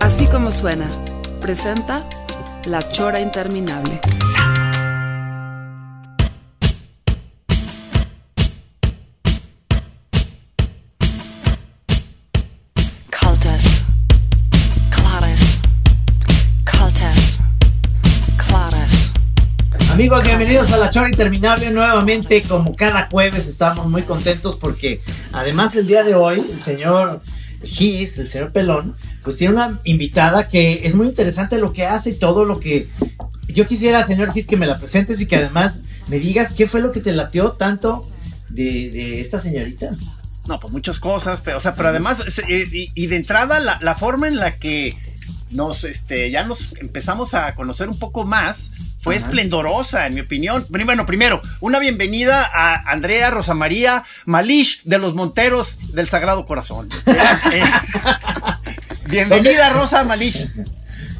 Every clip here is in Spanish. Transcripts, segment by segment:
Así como suena, presenta La Chora Interminable. Amigos, bienvenidos a La Chora Interminable nuevamente. Como cada jueves estamos muy contentos porque además el día de hoy el señor Gis, el señor Pelón, pues tiene una invitada que es muy interesante lo que hace y todo lo que... Yo quisiera, señor Gis, que me la presentes y que además me digas qué fue lo que te latió tanto de, de esta señorita. No, pues muchas cosas, pero, o sea, pero además, eh, y, y de entrada, la, la forma en la que nos, este, ya nos empezamos a conocer un poco más fue Ajá. esplendorosa, en mi opinión. Bueno, primero, una bienvenida a Andrea Rosa María Malish de los Monteros del Sagrado Corazón. Bienvenida, Rosa Malish.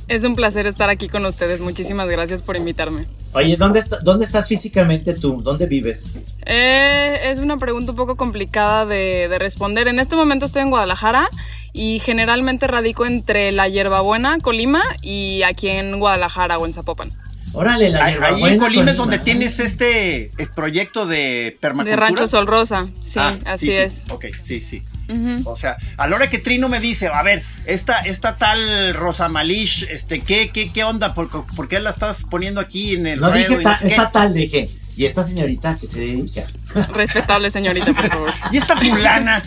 Es un placer estar aquí con ustedes. Muchísimas gracias por invitarme. Oye, ¿dónde, está- ¿dónde estás físicamente tú? ¿Dónde vives? Eh, es una pregunta un poco complicada de, de responder. En este momento estoy en Guadalajara y generalmente radico entre la Hierbabuena, Colima, y aquí en Guadalajara o en Zapopan. Órale, la Ahí hierbabuena. ahí en Colima es donde tienes este eh, proyecto de permacultura. De Rancho Sol Rosa, sí, Ah, así sí, sí. es. Ok, sí, sí. O sea, a la hora que Trino me dice, a ver, esta, esta tal Rosa Malish, este, ¿qué, qué, qué onda? ¿Por, por qué la estás poniendo aquí en el No ruedo dije, ta- sé qué? esta tal, dije. Y esta señorita que se dedica. Respetable señorita, por favor. Y esta fulana.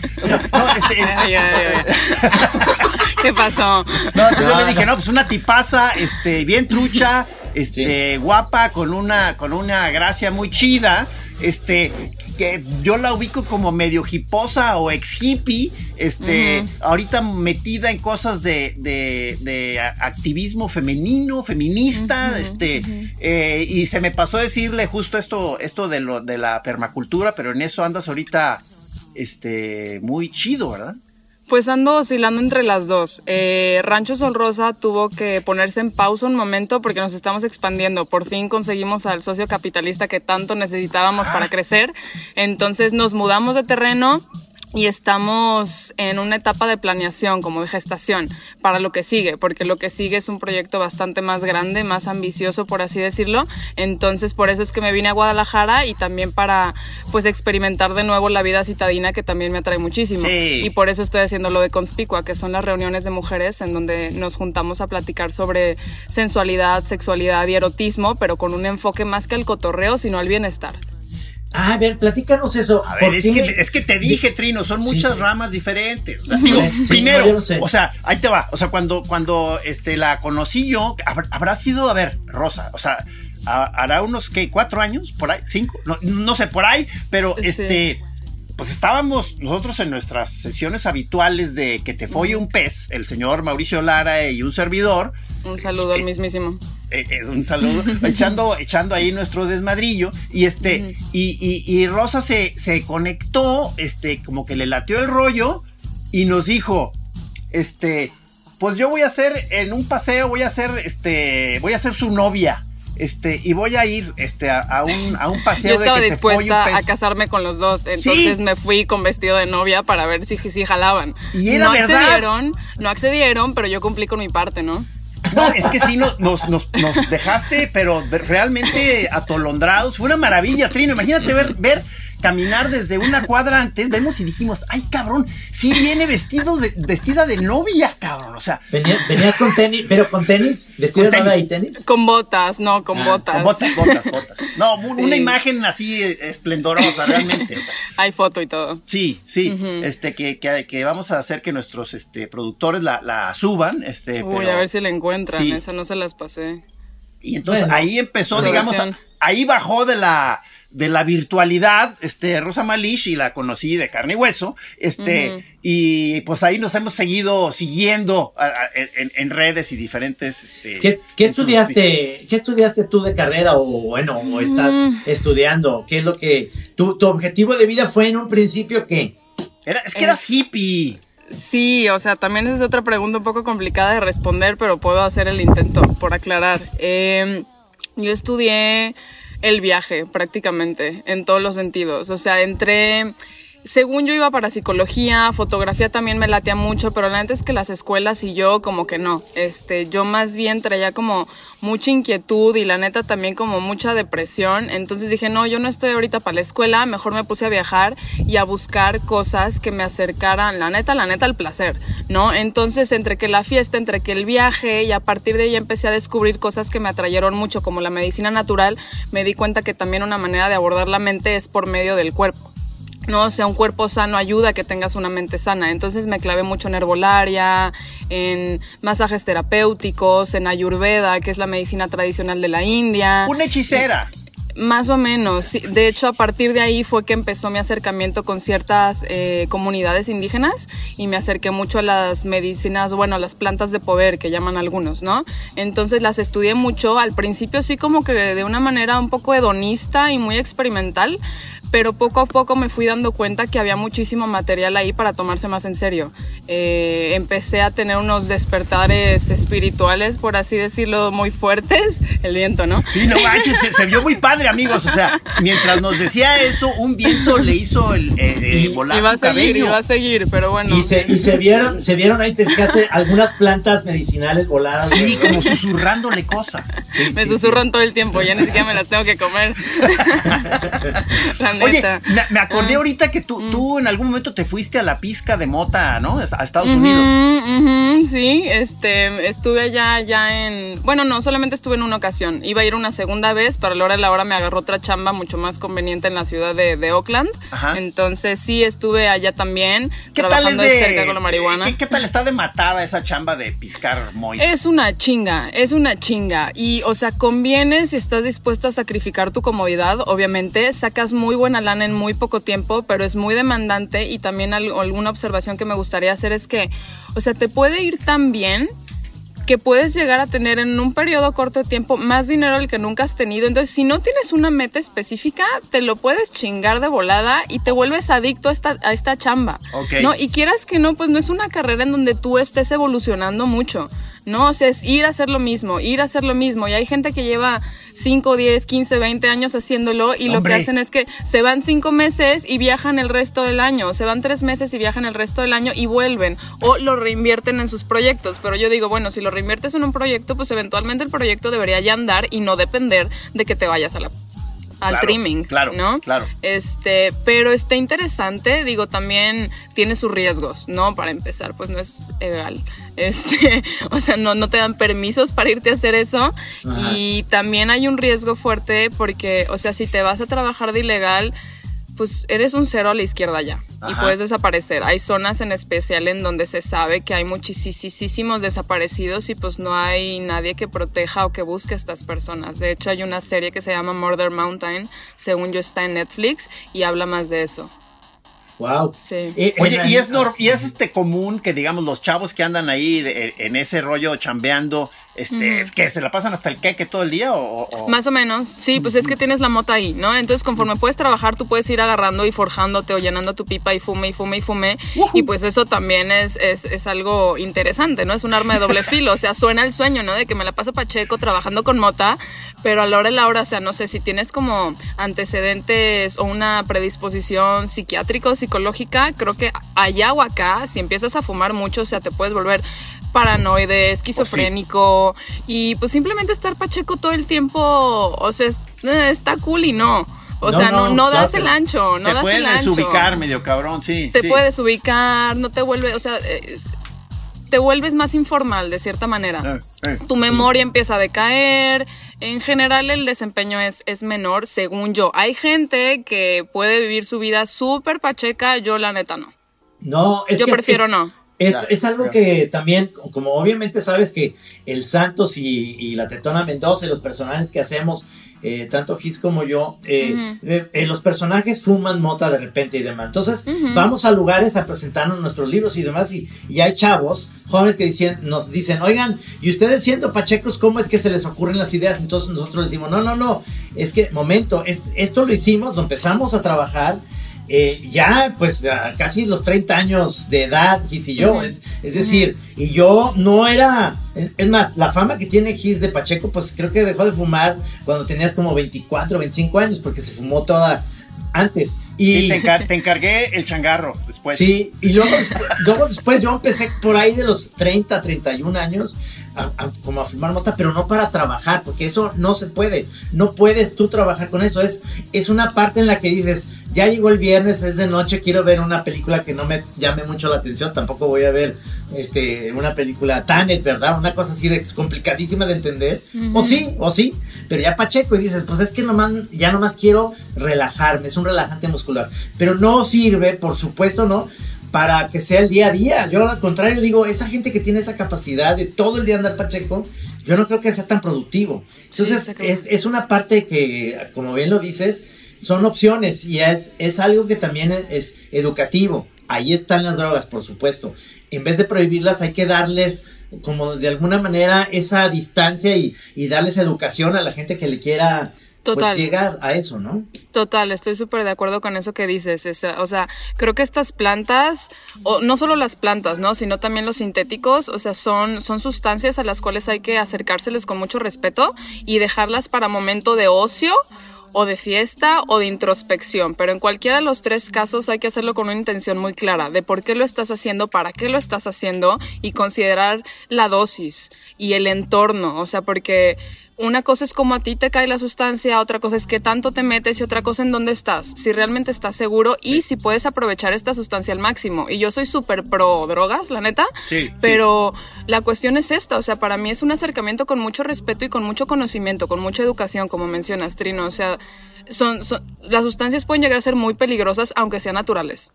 No, este, Ay, ay, ay. ¿Qué pasó? no, entonces yo No, le dije, no. no, pues una tipaza, este, bien trucha, este, guapa, con una, con una gracia muy chida, este, que yo la ubico como medio hiposa o ex hippie, este, ahorita metida en cosas de, de, de activismo femenino, feminista, este, eh, y se me pasó decirle justo esto, esto de lo, de la permacultura, pero en eso andas ahorita, este, muy chido, ¿verdad? Pues ando oscilando entre las dos. Eh, Rancho Sol Rosa tuvo que ponerse en pausa un momento porque nos estamos expandiendo. Por fin conseguimos al socio capitalista que tanto necesitábamos para crecer. Entonces nos mudamos de terreno y estamos en una etapa de planeación, como de gestación, para lo que sigue, porque lo que sigue es un proyecto bastante más grande, más ambicioso, por así decirlo. Entonces, por eso es que me vine a Guadalajara y también para, pues, experimentar de nuevo la vida citadina, que también me atrae muchísimo. Sí. Y por eso estoy haciendo lo de Conspicua, que son las reuniones de mujeres en donde nos juntamos a platicar sobre sensualidad, sexualidad y erotismo, pero con un enfoque más que al cotorreo, sino al bienestar. Ah, a ver, platícanos eso. A ver, ¿Por es que, es que te dije, Trino, son muchas sí. ramas diferentes. O sea, digo, Sí, primero, no, o sea, ahí te va. O sea, cuando, cuando este, la conocí yo, habrá, habrá sido, a ver, Rosa, o sea, ha- hará unos, ¿qué? ¿Cuatro años? ¿Por ahí? ¿Cinco? No, no sé, por ahí, pero Sí. este... Pues estábamos nosotros en nuestras sesiones habituales de que te folle un pez, el señor Mauricio Lara y un servidor, Un saludo al mismísimo. eh, eh, un saludo, echando, echando ahí nuestro desmadrillo. Y este, y, y- y Rosa se, se conectó, este, como que le latió el rollo y nos dijo, este, pues yo voy a hacer en un paseo, voy a hacer, este, voy a ser su novia. Este, y voy a ir este, a, a un, a un paseo Yo estaba de que te dispuesta a casarme con los dos, entonces Sí. me fui con vestido de novia para ver si, si jalaban. Y era no verdad. accedieron, no accedieron, pero yo cumplí con mi parte, ¿no? No, es que sí nos- nos dejaste, pero realmente atolondrados. Fue una maravilla, Trino. Imagínate ver, ver caminar desde una cuadra antes. Vemos y dijimos, ay, cabrón, sí viene vestido de, vestida de novia, cabrón. O sea, Venía- venías con tenis, pero con tenis, vestido Con de novia y tenis. Con botas, no, con Ah, botas. con botas, botas, botas. No, Sí. una imagen así eh, esplendorosa, realmente. o sea. Hay foto y todo. Sí, sí, este que, que, que vamos a hacer que nuestros este, productores la, la suban, este, Uy, pero- a ver si la encuentran, Sí. esa no se las pasé. y entonces Bueno, ahí empezó, digamos, a- ahí bajó de la, de la virtualidad, este, Rosa Malish, y la conocí de carne y hueso, este, y pues ahí nos hemos seguido siguiendo a- a- en, en redes y diferentes, este, ¿Qué, qué estudiaste, qué estudiaste tú de carrera o bueno, o estás estudiando? ¿Qué es lo que tu, tu objetivo de vida fue en un principio qué? Era, es que eras hippie. Sí, o sea, también esa es otra pregunta un poco complicada de responder, pero puedo hacer el intento por aclarar. Eh, yo estudié el viaje prácticamente en todos los sentidos. O sea, entré, según yo iba para psicología, fotografía también me latea mucho, pero la neta es que las escuelas y yo como que no. Este, yo más bien traía como mucha inquietud y la neta también como mucha depresión. Entonces dije, no, yo no estoy ahorita para la escuela, mejor me puse a viajar y a buscar cosas que me acercaran, la neta, la neta, al placer, ¿no? Entonces, entre que la fiesta, entre que el viaje y a partir de ahí empecé a descubrir cosas que me atrayeron mucho, como la medicina natural, me di cuenta que también una manera de abordar la mente es por medio del cuerpo. No, o sea, un cuerpo sano ayuda a que tengas una mente sana. Entonces me clavé mucho en herbolaria, en masajes terapéuticos, en ayurveda, que es la medicina tradicional de la India. Una hechicera. Más o menos. De hecho, a partir de ahí fue que empezó mi acercamiento con ciertas eh, comunidades indígenas y me acerqué mucho a las medicinas, bueno, a las plantas de poder que llaman algunos, ¿no? Entonces las estudié mucho, al principio sí como que de una manera un poco hedonista y muy experimental, pero poco a poco me fui dando cuenta que había muchísimo material ahí para tomarse más en serio. Eh, empecé a tener unos despertares espirituales, por así decirlo, muy fuertes. El viento, ¿no? Sí, no manches, se, se vio muy padre, amigos. O sea, mientras nos decía eso, un viento le hizo el eh, eh, Y- volar Iba a seguir, cabello. iba a seguir, pero bueno. Y se, y se vieron, se vieron ahí, te fijaste, algunas plantas medicinales volaron. Sí, como susurrándole cosas. Sí, me sí, susurran todo el tiempo, ya ni siquiera me las tengo que comer. neta. me, me acordé Ah. ahorita que tú, tú en algún momento te fuiste a la pizca de mota, ¿no? A Estados Unidos. sí, este, estuve allá ya en, bueno, no, solamente estuve en una ocasión. Iba a ir una segunda vez, pero a la hora de la hora me agarró otra chamba mucho más conveniente en la ciudad de, de Oakland. Ajá. Entonces sí estuve allá también, ¿Qué tal es trabajando de, de cerca con la marihuana. ¿qué, qué tal está de matada esa chamba de piscar moy? Es una chinga, es una chinga. Y, o sea, conviene si estás dispuesto a sacrificar tu comodidad, obviamente. Sacas muy buena lana en muy poco tiempo, pero es muy demandante. Y también al- alguna observación que me gustaría hacer es que, o sea, te puede ir tan bien que puedes llegar a tener en un periodo corto de tiempo más dinero del que nunca has tenido. Entonces, si no tienes una meta específica, te lo puedes chingar de volada y te vuelves adicto a esta, a esta chamba. Ok. ¿no? Y quieras que no, pues no es una carrera en donde tú estés evolucionando mucho. ¿No? O sea, es ir a hacer lo mismo, ir a hacer lo mismo. Y hay gente que lleva 5, 10, 15, 20 años haciéndolo y lo que hacen es que se van 5 meses y viajan el resto del año, se van 3 meses y viajan el resto del año y vuelven o lo reinvierten en sus proyectos. Pero yo digo, bueno, si lo reinviertes en un proyecto, pues eventualmente el proyecto debería ya andar y no depender de que te vayas a la al Claro, trimming, claro, ¿no? claro. Este, pero está interesante, digo, también tiene sus riesgos, ¿no? Para empezar, pues no es legal. Este, o sea, no, no te dan permisos para irte a hacer eso. Ajá. Y también hay un riesgo fuerte porque, o sea, si te vas a trabajar de ilegal, pues eres un cero a la izquierda ya y puedes desaparecer. Hay zonas en especial en donde se sabe que hay muchísimos desaparecidos y pues no hay nadie que proteja o que busque a estas personas. De hecho, hay una serie que se llama Murder Mountain, según yo está en Netflix y habla más de eso. Wow. Sí. Eh, Oye, en- y es, nor- y es este común que digamos los chavos que andan ahí de- en ese rollo chambeando, este, que se la pasan hasta el queque todo el día o, o- Más o menos, sí, pues es que tienes la mota ahí, ¿no? Entonces, conforme puedes trabajar, tú puedes ir agarrando y forjándote o llenando tu pipa y fume y fume y fume. Y pues eso también es, es, es algo interesante, ¿no? Es un arma de doble filo. O sea, suena el sueño, ¿no? De que me la paso pacheco trabajando con mota, pero a la hora de la hora, o sea, no sé, si tienes como antecedentes o una predisposición psiquiátrica o psicológica, creo que allá o acá, si empiezas a fumar mucho, o sea, te puedes volver paranoide, esquizofrénico y pues simplemente estar pacheco todo el tiempo, o sea, es- eh, está cool y no. O No, sea, no, no, no claro das el ancho, no te das el ancho. desubicar medio cabrón, sí. Te sí. puedes ubicar, no te vuelve, o sea, eh, te vuelves más informal de cierta manera Eh, eh. tu memoria empieza a decaer. En general el desempeño es, es menor, según yo. Hay gente que puede vivir su vida súper pacheca, yo la neta no. No, es yo que prefiero es- no. Es, Claro, es algo claro. que también, como obviamente sabes que el Santos y, y la Tetona Mendoza y los personajes que hacemos, eh, tanto Gis como yo, eh, eh, eh, los personajes fuman mota de repente y demás. Entonces, vamos a lugares a presentarnos nuestros libros y demás, y, y hay chavos, jóvenes que dicen, nos dicen, oigan, y ustedes siendo pachecos, ¿cómo es que se les ocurren las ideas? Entonces nosotros les decimos, no, no, no, es que, momento, es- esto lo hicimos, lo empezamos a trabajar. Eh, ya pues a casi los 30 años de edad, Gis y yo, es, es decir, y yo no era, es más, la fama que tiene Gis de Pacheco, pues creo que dejó de fumar cuando tenías como 24, 25 años, porque se fumó toda antes. Y te, encar- te encargué el changarro después. sí, y luego, luego después yo empecé por ahí de los 30, 31 años, a- a- como a fumar mota, pero no para trabajar, porque eso no se puede. No puedes tú trabajar con eso. Es, es una parte en la que dices, ya llegó el viernes, es de noche, quiero ver una película que no me llame mucho la atención, tampoco voy a ver este, una película Tanet, ¿verdad? Una cosa así es complicadísima de entender. O sí, o sí, pero ya Pacheco y dices, pues es que nomás, ya nomás quiero relajarme, es un relajante muscular. Pero no sirve, por supuesto, ¿no? Para que sea el día a día. Yo al contrario digo, esa gente que tiene esa capacidad de todo el día andar Pacheco, yo no creo que sea tan productivo. Entonces, cabrón. es, es una parte que, como bien lo dices, son opciones y es, es algo que también es, es educativo. Ahí están las drogas, por supuesto. En vez de prohibirlas, hay que darles como de alguna manera esa distancia y, y darles educación a la gente que le quiera pues, llegar a eso, ¿no? Total, estoy súper de acuerdo con eso que dices. o sea, creo que estas plantas, o no solo las plantas, ¿no? Sino también los sintéticos, o sea, son, son sustancias a las cuales hay que acercárseles con mucho respeto y dejarlas para momento de ocio o de fiesta o de introspección, pero en cualquiera de los tres casos hay que hacerlo con una intención muy clara de por qué lo estás haciendo, para qué lo estás haciendo y considerar la dosis y el entorno, o sea, porque una cosa es cómo a ti te cae la sustancia, otra cosa es qué tanto te metes y otra cosa en dónde estás, si realmente estás seguro y si puedes aprovechar esta sustancia al máximo. Y yo soy súper pro drogas, la neta, Sí, pero la cuestión es esta, o sea, para mí es un acercamiento con mucho respeto y con mucho conocimiento, con mucha educación, como mencionas, Trino, o sea, son, son- las sustancias pueden llegar a ser muy peligrosas aunque sean naturales.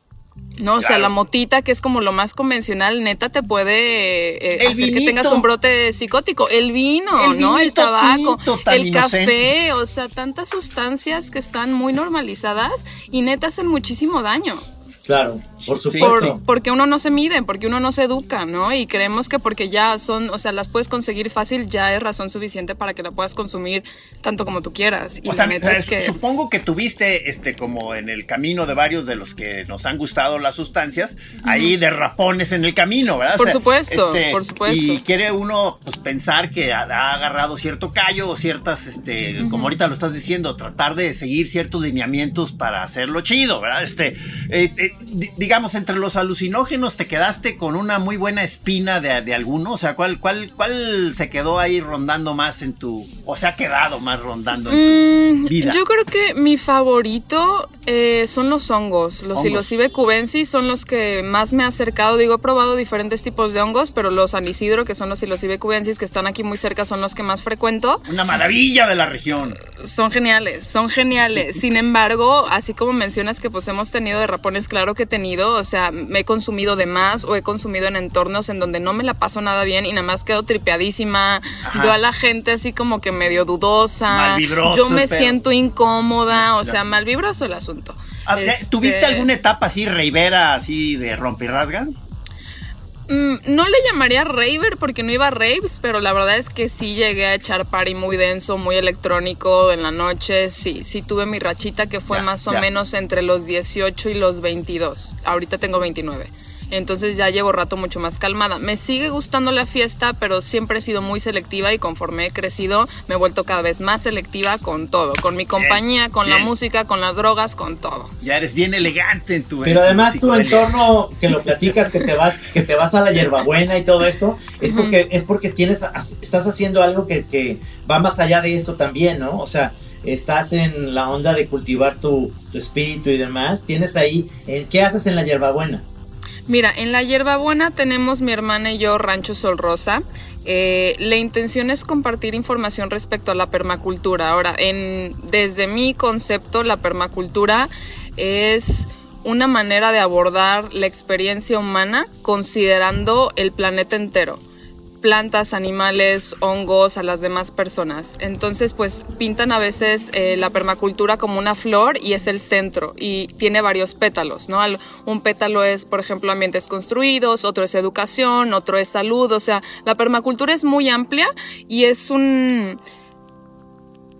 No, o sea, la motita, que es como lo más convencional, neta te puede eh, hacer que tengas un brote psicótico. El vino, El ¿no? El tabaco, el inocente. café, o sea, tantas sustancias que están muy normalizadas y neta hacen muchísimo daño. Claro, por Por, supuesto. porque uno no se mide, porque uno no se educa, ¿no? Y creemos que porque ya son, o sea, las puedes conseguir fácil, ya es razón suficiente para que la puedas consumir tanto como tú quieras. Y O sea, neta es que... supongo que tuviste, este, como en el camino de varios de los que nos han gustado las sustancias, ahí derrapones en el camino, ¿verdad? Por supuesto, por supuesto. Y quiere uno, pues, pensar que ha, ha agarrado cierto callo o ciertas, este, como ahorita lo estás diciendo, tratar de seguir ciertos lineamientos para hacerlo chido, ¿verdad? Este, eh, eh, di- digamos, entre los alucinógenos te quedaste con una muy buena espina de, de alguno, o sea, ¿cuál, cuál, ¿cuál se quedó ahí rondando más en tu, o se ha quedado más rondando en tu Mm, vida? Yo creo que mi favorito eh, son los hongos. Los Hongos. Psilocibe cubensis son los que más me ha acercado. Digo, he probado diferentes tipos de hongos, pero los anisidro, que son los Psilocibe cubensis, que están aquí muy cerca, son los que más frecuento. Una maravilla de la región. Son geniales, son geniales. Sin embargo, así como mencionas que pues hemos tenido derrapones, claro que he tenido, o sea, me he consumido de más o he consumido en entornos en donde no me la paso nada bien y nada más quedo tripeadísima. Ajá. Veo a la gente así como que medio dudosa. Malvibroso, Yo me pero- siento incómoda, o sea, mal vibroso el asunto. A ver, Este, ¿Tuviste alguna etapa así, reivera, así de rompirrasga? Mm, no le llamaría raver porque no iba a raves, pero la verdad es que sí llegué a echar party muy denso, muy electrónico en la noche. Sí, sí tuve mi rachita que fue más o menos entre los 18 y los 22. Ahorita tengo 29. Entonces ya llevo rato mucho más calmada. Me sigue gustando la fiesta, pero siempre he sido muy selectiva y conforme he crecido me he vuelto cada vez más selectiva con todo, con mi compañía, con la música, con las drogas, con todo. Ya eres bien elegante en tu. Pero además tu entorno que lo platicas que te vas que te vas a la hierbabuena y todo esto es porque es porque tienes estás haciendo algo que, que va más allá de esto también, ¿no? O sea, estás en la onda de cultivar tu, tu espíritu y demás. Tienes ahí en qué haces en la hierbabuena. Mira, en la hierbabuena tenemos mi hermana y yo Rancho Sol Rosa. Eh, la intención es compartir información respecto a la permacultura. Ahora, en, desde mi concepto, la permacultura es una manera de abordar la experiencia humana considerando el planeta entero plantas, animales, hongos a las demás personas. Entonces, pues pintan a veces eh, la permacultura como una flor y es el centro y tiene varios pétalos, ¿no? Un pétalo es, por ejemplo, ambientes construidos, otro es educación, otro es salud, o sea, la permacultura es muy amplia y es un,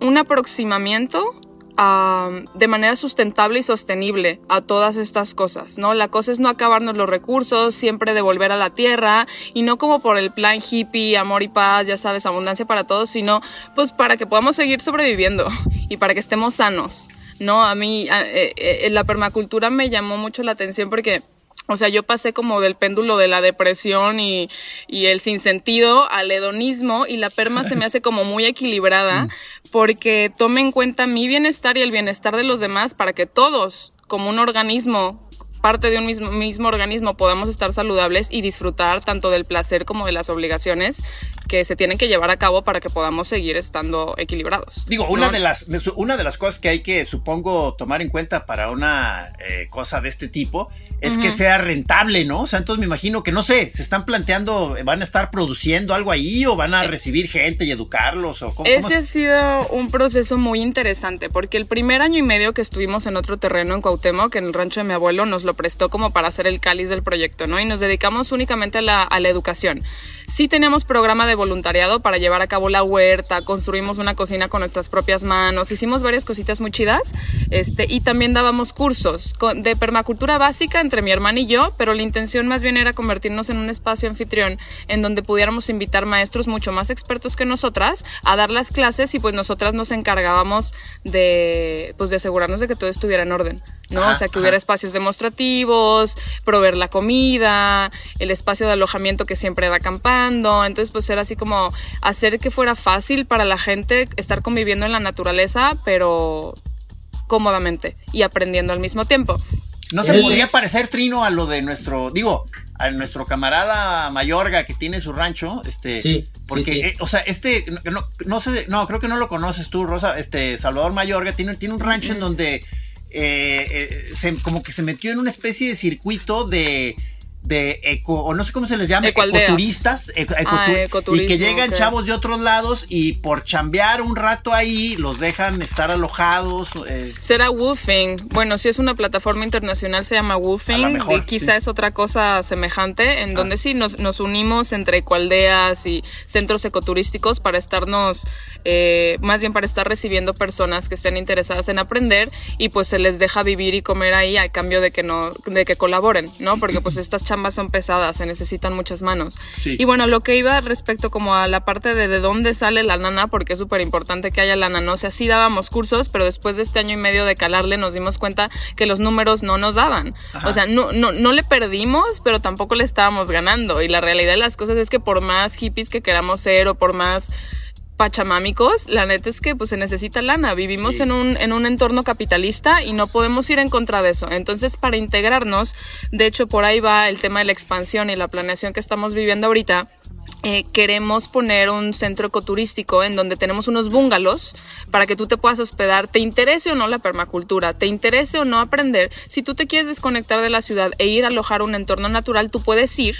un aproximamiento de manera sustentable y sostenible a todas estas cosas, ¿no? La cosa es no acabarnos los recursos, siempre devolver a la tierra y no como por el plan hippie, amor y paz, ya sabes, abundancia para todos, sino pues para que podamos seguir sobreviviendo y para que estemos sanos, ¿no? A mí eh, eh, la permacultura me llamó mucho la atención porque o sea, yo pasé como del péndulo de la depresión y, y, el sinsentido al hedonismo y la perma se me hace como muy equilibrada mm. porque tome en cuenta mi bienestar y el bienestar de los demás para que todos, como un organismo, parte de un mismo, mismo organismo, podamos estar saludables y disfrutar tanto del placer como de las obligaciones que se tienen que llevar a cabo para que podamos seguir estando equilibrados. Digo, una, de, las, una de las cosas que hay que, supongo, tomar en cuenta para una eh, cosa de este tipo es que sea rentable, ¿no? O sea, entonces me imagino que, no sé, se están planteando, van a estar produciendo algo ahí o van a eh, recibir gente y educarlos o cómo. Ese ha sido un proceso muy interesante porque el primer año y medio que estuvimos en otro terreno en Cuauhtémoc, que en el rancho de mi abuelo, nos lo prestó como para hacer el cáliz del proyecto, ¿no? Y nos dedicamos únicamente a la, a la educación. Sí teníamos programa de voluntariado para llevar a cabo la huerta, construimos una cocina con nuestras propias manos, hicimos varias cositas muy chidas este, y también dábamos cursos de permacultura básica entre mi hermana y yo, pero la intención más bien era convertirnos en un espacio anfitrión en donde pudiéramos invitar maestros mucho más expertos que nosotras a dar las clases y pues nosotras nos encargábamos de, pues, de asegurarnos de que todo estuviera en orden. ¿no? o sea, que hubiera espacios demostrativos, proveer la comida, el espacio de alojamiento que siempre era Entonces, pues era así como hacer que fuera fácil para la gente estar conviviendo en la naturaleza, pero cómodamente y aprendiendo al mismo tiempo. No se podría parecer Trino a lo de nuestro, digo, a nuestro camarada Mayorga que tiene su rancho, este, sí, porque, eh, o sea, este, no, no sé, no, creo que no lo conoces tú, Rosa, este, Salvador Mayorga tiene, tiene un rancho en donde eh, eh, como que se metió en una especie de circuito de de eco, o no sé cómo se les llama, ecoturistas, ah, y que llegan chavos de otros lados y por chambear un rato ahí los dejan estar alojados. Eh. Será Woofing. Bueno, si es una plataforma internacional se llama Woofing, y quizá es otra cosa semejante, en ah. donde sí nos, nos, unimos entre ecoaldeas y centros ecoturísticos para estarnos, eh, más bien para estar recibiendo personas que estén interesadas en aprender y pues se les deja vivir y comer ahí a cambio de que no, de que colaboren, ¿no? Porque pues estas ambas son pesadas, se necesitan muchas manos. Y bueno, lo que iba respecto como a la parte de de dónde sale la nana, porque es súper importante que haya lana, ¿no? O sea, sí dábamos cursos, pero después de este año y medio de calarle nos dimos cuenta que los números no nos daban. O sea, no, no, no le perdimos, pero tampoco le estábamos ganando. Y la realidad de las cosas es que por más hippies que queramos ser o por más pachamámicos, la neta es que pues se necesita lana. Vivimos en, un, en un entorno capitalista y no podemos ir en contra de eso. Entonces, para integrarnos, de hecho, por ahí va el tema de la expansión y la planeación que estamos viviendo ahorita. Eh, queremos poner un centro ecoturístico en donde tenemos unos bungalows para que tú te puedas hospedar, te interese o no la permacultura, te interese o no aprender. Si tú te quieres desconectar de la ciudad e ir a alojar un entorno natural, tú puedes ir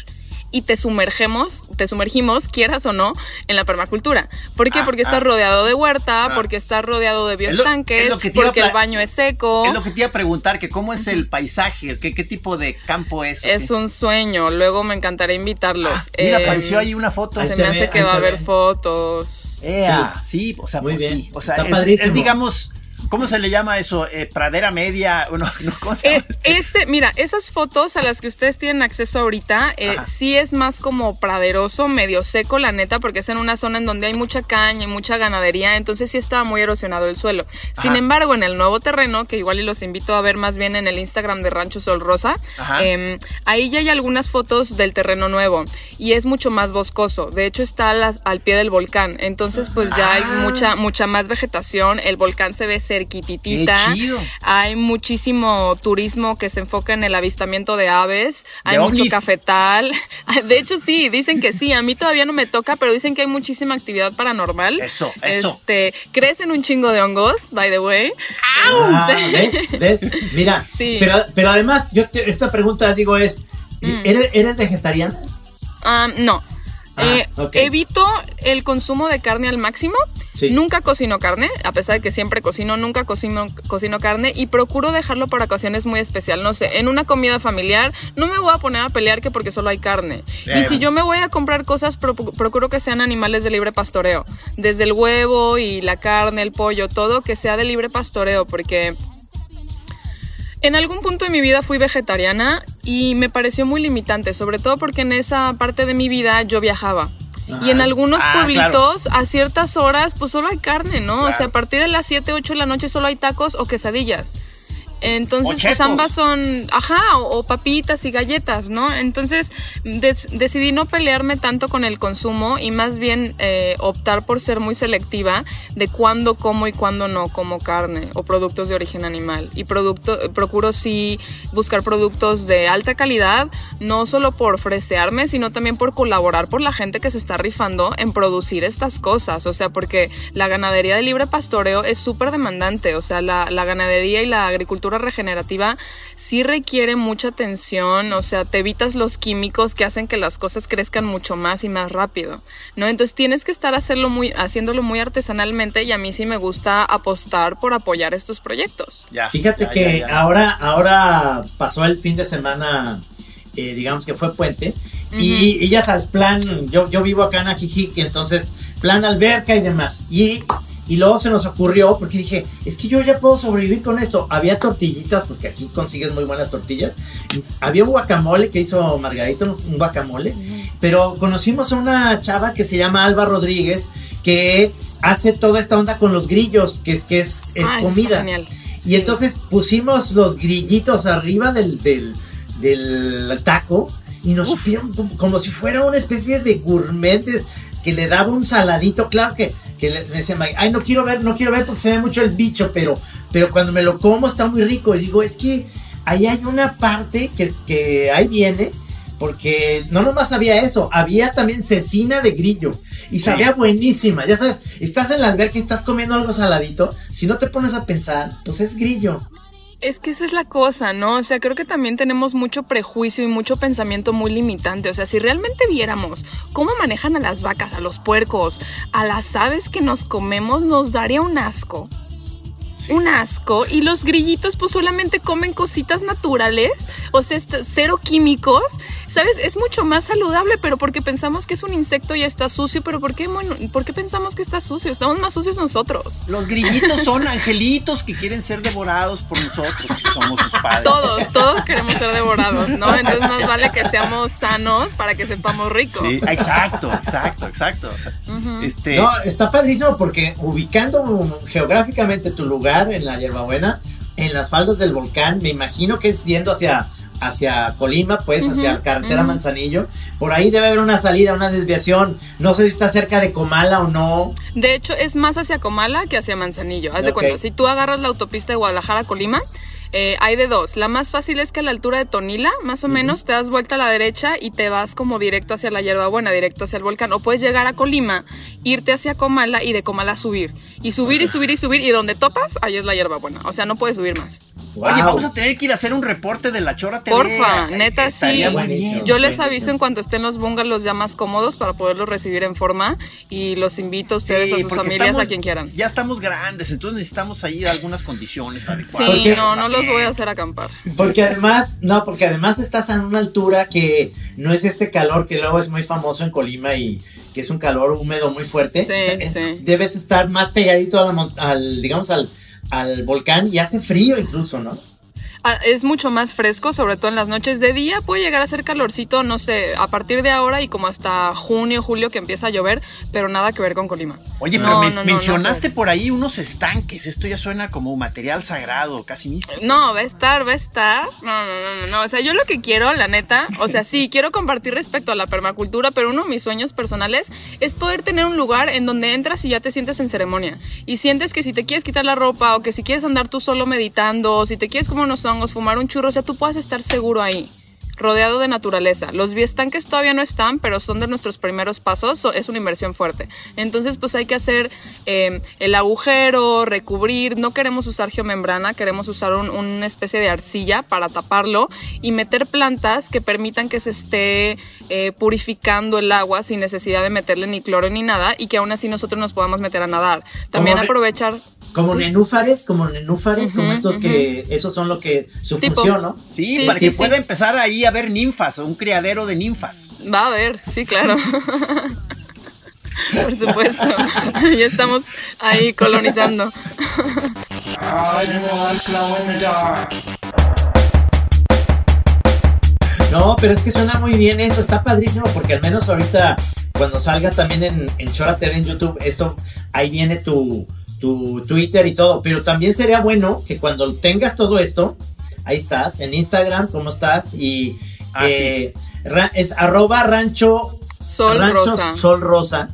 y te sumergemos, te sumergimos, quieras o no, en la permacultura. ¿Por qué? Ah, porque estás ah. rodeado de huerta, ah. porque estás rodeado de bioestanques, porque el baño es seco. Es lo que te iba a preguntar, que cómo es el paisaje, qué, qué tipo de campo es. Es un sueño, luego me encantaría invitarlos. mira, em, apareció ahí una foto. Se, me hace que va a haber fotos. sí. sí, o sea, Muy pues bien. O sea, Está padrísimo. digamos ¿Cómo se le llama eso? Eh, ¿Pradera media? No, no, eh, este, mira, esas fotos a las que ustedes tienen acceso ahorita, eh, sí es más como praderoso, medio seco, la neta, porque es en una zona en donde hay mucha caña y mucha ganadería, entonces sí estaba muy erosionado el suelo. Sin embargo, en el nuevo terreno, que igual y los invito a ver más bien en el Instagram de Rancho Sol Rosa, em, ahí ya hay algunas fotos del terreno nuevo y es mucho más boscoso. De hecho, está al, pie del volcán, entonces pues ya hay ah. mucha, mucha más vegetación, el volcán se ve cerca cerquititita. Qué chido. Hay muchísimo turismo que se enfoca en el avistamiento de aves. Hay De mucho ovnis. cafetal. De hecho, sí, dicen que sí. A mí todavía no me toca, pero dicen que hay muchísima actividad paranormal. Eso, eso. Este, crecen un chingo de hongos, by the way. Ah, Este, ¿ves? ¿Ves? Mira, Sí. pero, pero además, yo te- esta pregunta digo es, Mm. ¿eres, eres vegetariana? Ah, no. Ah, Eh. Evito el consumo de carne al máximo. Sí. Nunca cocino carne, a pesar de que siempre cocino, nunca cocino, cocino carne y procuro dejarlo para ocasiones muy especial. No sé, en una comida familiar no me voy a poner a pelear que porque solo hay carne. Y si yo me voy a comprar cosas, pro- procuro que sean animales de libre pastoreo. Desde el huevo y la carne, el pollo, todo que sea de libre pastoreo, porque en algún punto de mi vida fui vegetariana y me pareció muy limitante, sobre todo porque en esa parte de mi vida yo viajaba. Y en algunos Ah, pueblitos a ciertas horas pues solo hay carne, ¿no? O sea, a partir de las 7, 8 de la noche solo hay tacos o quesadillas. Entonces, pues ambas son, ajá, o, o papitas y galletas, ¿no? Entonces, des- decidí no pelearme tanto con el consumo y más bien eh, optar por ser muy selectiva de cuándo como y cuándo no como carne o productos de origen animal. Y producto, procuro sí buscar productos de alta calidad, no solo por fresearme, sino también por colaborar por la gente que se está rifando en producir estas cosas. O sea, porque la ganadería de libre pastoreo es súper demandante. O sea, la, la ganadería y la agricultura regenerativa sí requiere mucha atención. O sea, te evitas los químicos que hacen que las cosas crezcan mucho más y más rápido. ¿No? Entonces tienes que estar hacerlo muy, haciéndolo muy artesanalmente y a mí sí me gusta apostar por apoyar estos proyectos. Ya, Fíjate ya, que ya, ya. ahora ahora pasó el fin de semana, eh, digamos que fue puente, y, y ya sabes, plan, yo, yo vivo acá en Ajijic, y entonces plan alberca y demás. Y, y luego se nos ocurrió, porque dije, es que yo ya puedo sobrevivir con esto. Había tortillitas, porque aquí consigues muy buenas tortillas. y había un guacamole que hizo Margarita, un guacamole. Pero conocimos a una chava que se llama Alba Rodríguez, que hace toda esta onda con los grillos, que es, que es, es Ay, está comida. genial. Y entonces pusimos los grillitos arriba del, del, del taco y nos supieron como, como si fuera una especie de gourmet que le daba un saladito. Claro que, que le, me decía Mike, ay, no quiero ver, no quiero ver porque se ve mucho el bicho, pero, pero cuando me lo como está muy rico. Y digo, es que ahí hay una parte que, que ahí viene. Porque no nomás había eso, había también cecina de grillo y sabía buenísima. Ya sabes, estás en la alberca y estás comiendo algo saladito. Si no te pones a pensar, pues es grillo. Es que esa es la cosa, ¿no? O sea, creo que también tenemos mucho prejuicio y mucho pensamiento muy limitante. O sea, si realmente viéramos cómo manejan a las vacas, a los puercos, a las aves que nos comemos, nos daría un asco. Un asco. Y los grillitos, pues solamente comen cositas naturales, o sea, cero químicos. ¿Sabes? Es mucho más saludable, pero porque pensamos que es un insecto y está sucio. Pero ¿por qué, bueno, ¿por qué pensamos que está sucio? Estamos más sucios nosotros. Los grillitos son angelitos que quieren ser devorados por nosotros, que somos sus padres. Todos, todos queremos ser devorados, ¿no? Entonces más vale que seamos sanos para que sepamos rico. Sí, exacto, exacto, exacto. O sea, este, No, está padrísimo porque ubicando geográficamente tu lugar en la hierbabuena, en las faldas del volcán, me imagino que es yendo hacia, hacia Colima, pues, hacia carretera. Manzanillo. Por ahí debe haber una salida, una desviación. No sé si está cerca de Comala o no. De hecho, es más hacia Comala que hacia Manzanillo. Haz de cuenta, si tú agarras la autopista de Guadalajara a Colima, eh, hay de dos. La más fácil es que a la altura de Tonila, más o menos, te das vuelta a la derecha y te vas como directo hacia la hierbabuena, directo hacia el volcán. O puedes llegar a Colima, irte hacia Comala y de Comala subir. Y subir y subir y subir. Y donde topas, ahí es la hierbabuena. O sea, no puedes subir más. Oye, vamos a tener que ir a hacer un reporte de la Chora TV. Porfa, neta sí. Yo les aviso en cuanto estén los bungalows ya más cómodos para poderlos recibir en forma y los invito a ustedes, Sí, a sus familias, estamos- a quien quieran. Ya estamos grandes, entonces necesitamos ahí algunas condiciones adecuadas. Sí, no, no los voy a hacer acampar. Porque además, no, porque además estás en una altura que no es este calor que luego es muy famoso en Colima y que es un calor húmedo muy fuerte. Sí, Eh, sí. Debes estar más pegadito a la mon- al, digamos, al, al volcán y hace frío incluso, ¿no? Ah, es mucho más fresco, sobre todo en las noches de día. Puede llegar a ser calorcito, no sé, a partir de ahora y como hasta junio, julio que empieza a llover, pero nada que ver con Colima. Oye, No, pero me- no, mencionaste no, por ahí unos estanques. Esto ya suena como material sagrado, casi místico. No, va a estar, va a estar. No, no, no, no. O sea, yo lo que quiero, la neta, o sea, sí, quiero compartir respecto a la permacultura, pero uno de mis sueños personales es poder tener un lugar en donde entras y ya te sientes en ceremonia. Y sientes que si te quieres quitar la ropa o que si quieres andar tú solo meditando o si te quieres comer unos hongos, fumar un churro, o sea, tú puedas estar seguro ahí. Rodeado de naturaleza. Los biestanques todavía no están, pero son de nuestros primeros pasos. so- es una inversión fuerte. Entonces, pues hay que hacer eh, el agujero, recubrir. No queremos usar geomembrana, queremos usar un- una especie de arcilla para taparlo y meter plantas que permitan que se esté eh, purificando el agua sin necesidad de meterle ni cloro ni nada y que aún así nosotros nos podamos meter a nadar. También aprovechar. Como nenúfares, como nenúfares, como estos que, esos son lo que, su Tipo. función, ¿no? Sí, Sí, para sí, que sí. pueda empezar ahí a ver ninfas, o un criadero de ninfas. Va a haber, sí, claro. Por supuesto. ya estamos ahí colonizando. No, pero es que suena muy bien eso, está padrísimo porque al menos ahorita cuando salga también en, en Chora TV en YouTube, esto, ahí viene tu, tu Twitter y todo, pero también sería bueno que cuando tengas todo esto, ahí estás, en Instagram, ¿cómo estás? Y Ah, eh, ra- es arroba rancho, Sol rancho rosa. sol rosa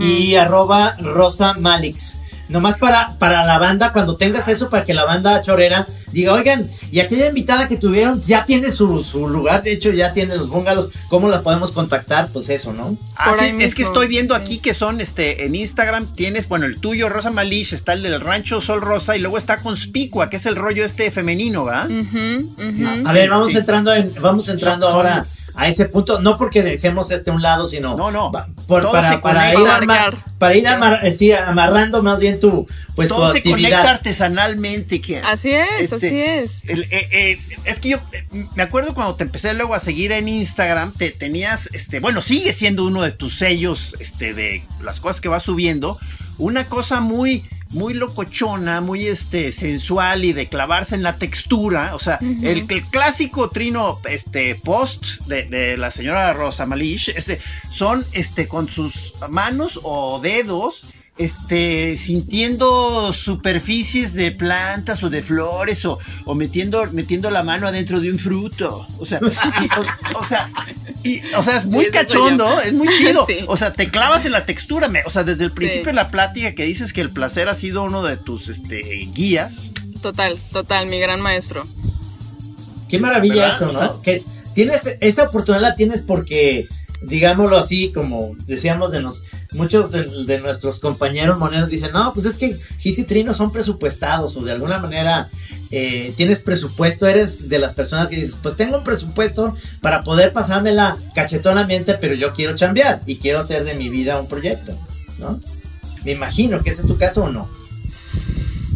y arroba rosa malix. Nomás para, para la banda, cuando tengas eso, para que la banda chorera diga, oigan, y aquella invitada que tuvieron ya tiene su, su lugar, de hecho ya tiene los bungalows, ¿cómo la podemos contactar? Pues eso, ¿no? Ah, Por sí, ahí es que estoy viendo sí. aquí que son este en Instagram tienes, bueno, el tuyo Rosa Malish, está el del Rancho Sol Rosa y luego está Conspicua, que es el rollo este femenino, ¿verdad? Ujú. A ver, vamos entrando en, vamos entrando ahora a ese punto, no porque dejemos este a un lado, sino No, no. por- para, para ir, Abarcar. para ir amar- eh, sí, amarrando más bien tu, pues, tu Todo se conecta artesanalmente. Que, Así es, Este, así es. el- eh, eh, es que yo eh, me acuerdo cuando te empecé luego a seguir en Instagram, te tenías, este, bueno, sigue siendo uno de tus sellos, este, de las cosas que vas subiendo, una cosa muy, muy locochona, muy, este, sensual y de clavarse en la textura, o sea, el, el clásico trino, este, post de, de la señora Rosa Malish, este, son, este, con sus manos o dedos, este, sintiendo superficies de plantas o de flores o, o metiendo, metiendo la mano adentro de un fruto. O sea, y- o, o sea, y- o sea, es muy Sí, cachondo, es muy chido. Sí. O sea, te clavas en la textura. me- o sea, desde el principio Sí. de la plática que dices que el placer ha sido uno de tus este, guías. Total, total, mi gran maestro. Qué maravilla ¿Verdad? eso, O ¿no? sea- que tienes esa oportunidad la tienes porque digámoslo así, como decíamos de nos, muchos de, nuestros compañeros moneros dicen, no, pues es que Gis y Trino son presupuestados o de alguna manera eh, tienes presupuesto, eres de las personas que dices, pues tengo un presupuesto para poder pasármela cachetonamente, pero yo quiero chambear y quiero hacer de mi vida un proyecto, ¿no? Me imagino que ese es tu caso o no.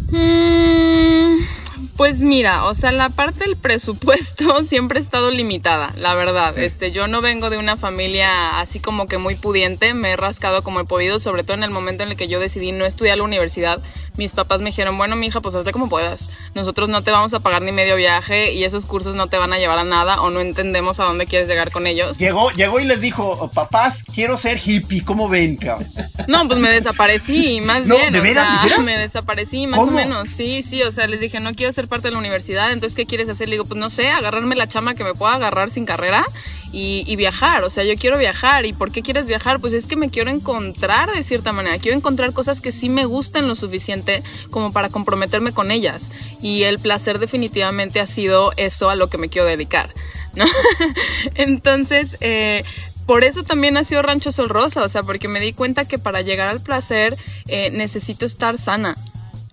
Mm, pues mira, o sea, la parte del presupuesto siempre ha estado limitada, la verdad. Este, yo no vengo de una familia así como que muy pudiente, me he rascado como he podido, sobre todo en el momento en el que yo decidí no estudiar la universidad. Mis papás me dijeron, bueno, mi hija, pues hazte como puedas. Nosotros no te vamos a pagar ni medio viaje y esos cursos no te van a llevar a nada o no entendemos a dónde quieres llegar con ellos. Llegó, llegó y les dijo, "Oh, papás, quiero ser hippie, ¿cómo ven, cabrón? No, pues me desaparecí, más No, bien. ¿de o veras, sea, de veras? me desaparecí, más ¿Cómo? o menos. Sí, sí, o sea, les dije, no quiero ser parte de la universidad, entonces, ¿qué quieres hacer? Le digo, pues no sé, agarrarme la chama que me pueda agarrar sin carrera y, viajar. O sea, yo quiero viajar. ¿Y por qué quieres viajar? Pues es que me quiero encontrar de cierta manera. Quiero encontrar cosas que sí me gusten lo suficiente como para comprometerme con ellas. Y el placer definitivamente ha sido eso a lo que me quiero dedicar. ¿no? Entonces, eh, por eso también nació Rancho Sol Rosa, o sea, porque me di cuenta que para llegar al placer eh, necesito estar sana.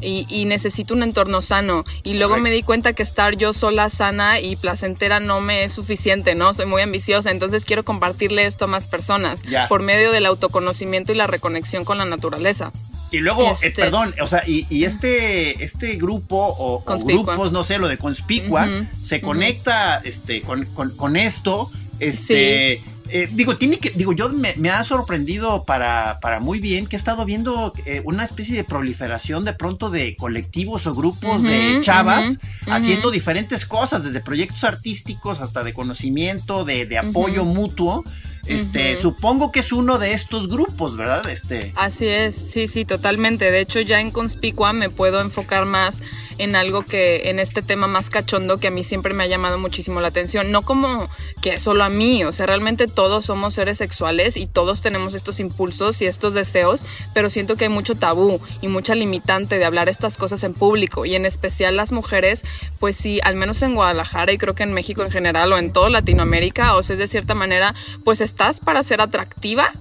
Y, y necesito un entorno sano. Y luego Correcto. me di cuenta que estar yo sola, sana y placentera no me es suficiente, ¿no? Soy muy ambiciosa, entonces quiero compartirle esto a más personas Ya. por medio del autoconocimiento y la reconexión con la naturaleza. Y luego, eh, Este- perdón, o sea, y, y este, este grupo o, grupos, no sé, lo de Conspicua, se conecta este, con, con- con esto, este, eh, digo, tiene que, digo, yo me, me ha sorprendido para, para, muy bien que he estado viendo eh, una especie de proliferación de pronto de colectivos o grupos de chavas haciendo diferentes cosas, desde proyectos artísticos hasta de conocimiento, de, de apoyo mutuo. Este, supongo que es uno de estos grupos, ¿verdad? Este. Así es, sí, sí, totalmente. De hecho, ya en Conspicua me puedo enfocar más en algo que, en este tema más cachondo que a mí siempre me ha llamado muchísimo la atención. No como que solo a mí, o sea, realmente todos somos seres sexuales y todos tenemos estos impulsos y estos deseos, pero siento que hay mucho tabú y mucha limitante de hablar estas cosas en público y en especial las mujeres, pues sí, al menos en Guadalajara y creo que en México en general o en toda Latinoamérica, o sea, es de cierta manera, pues estás para ser atractiva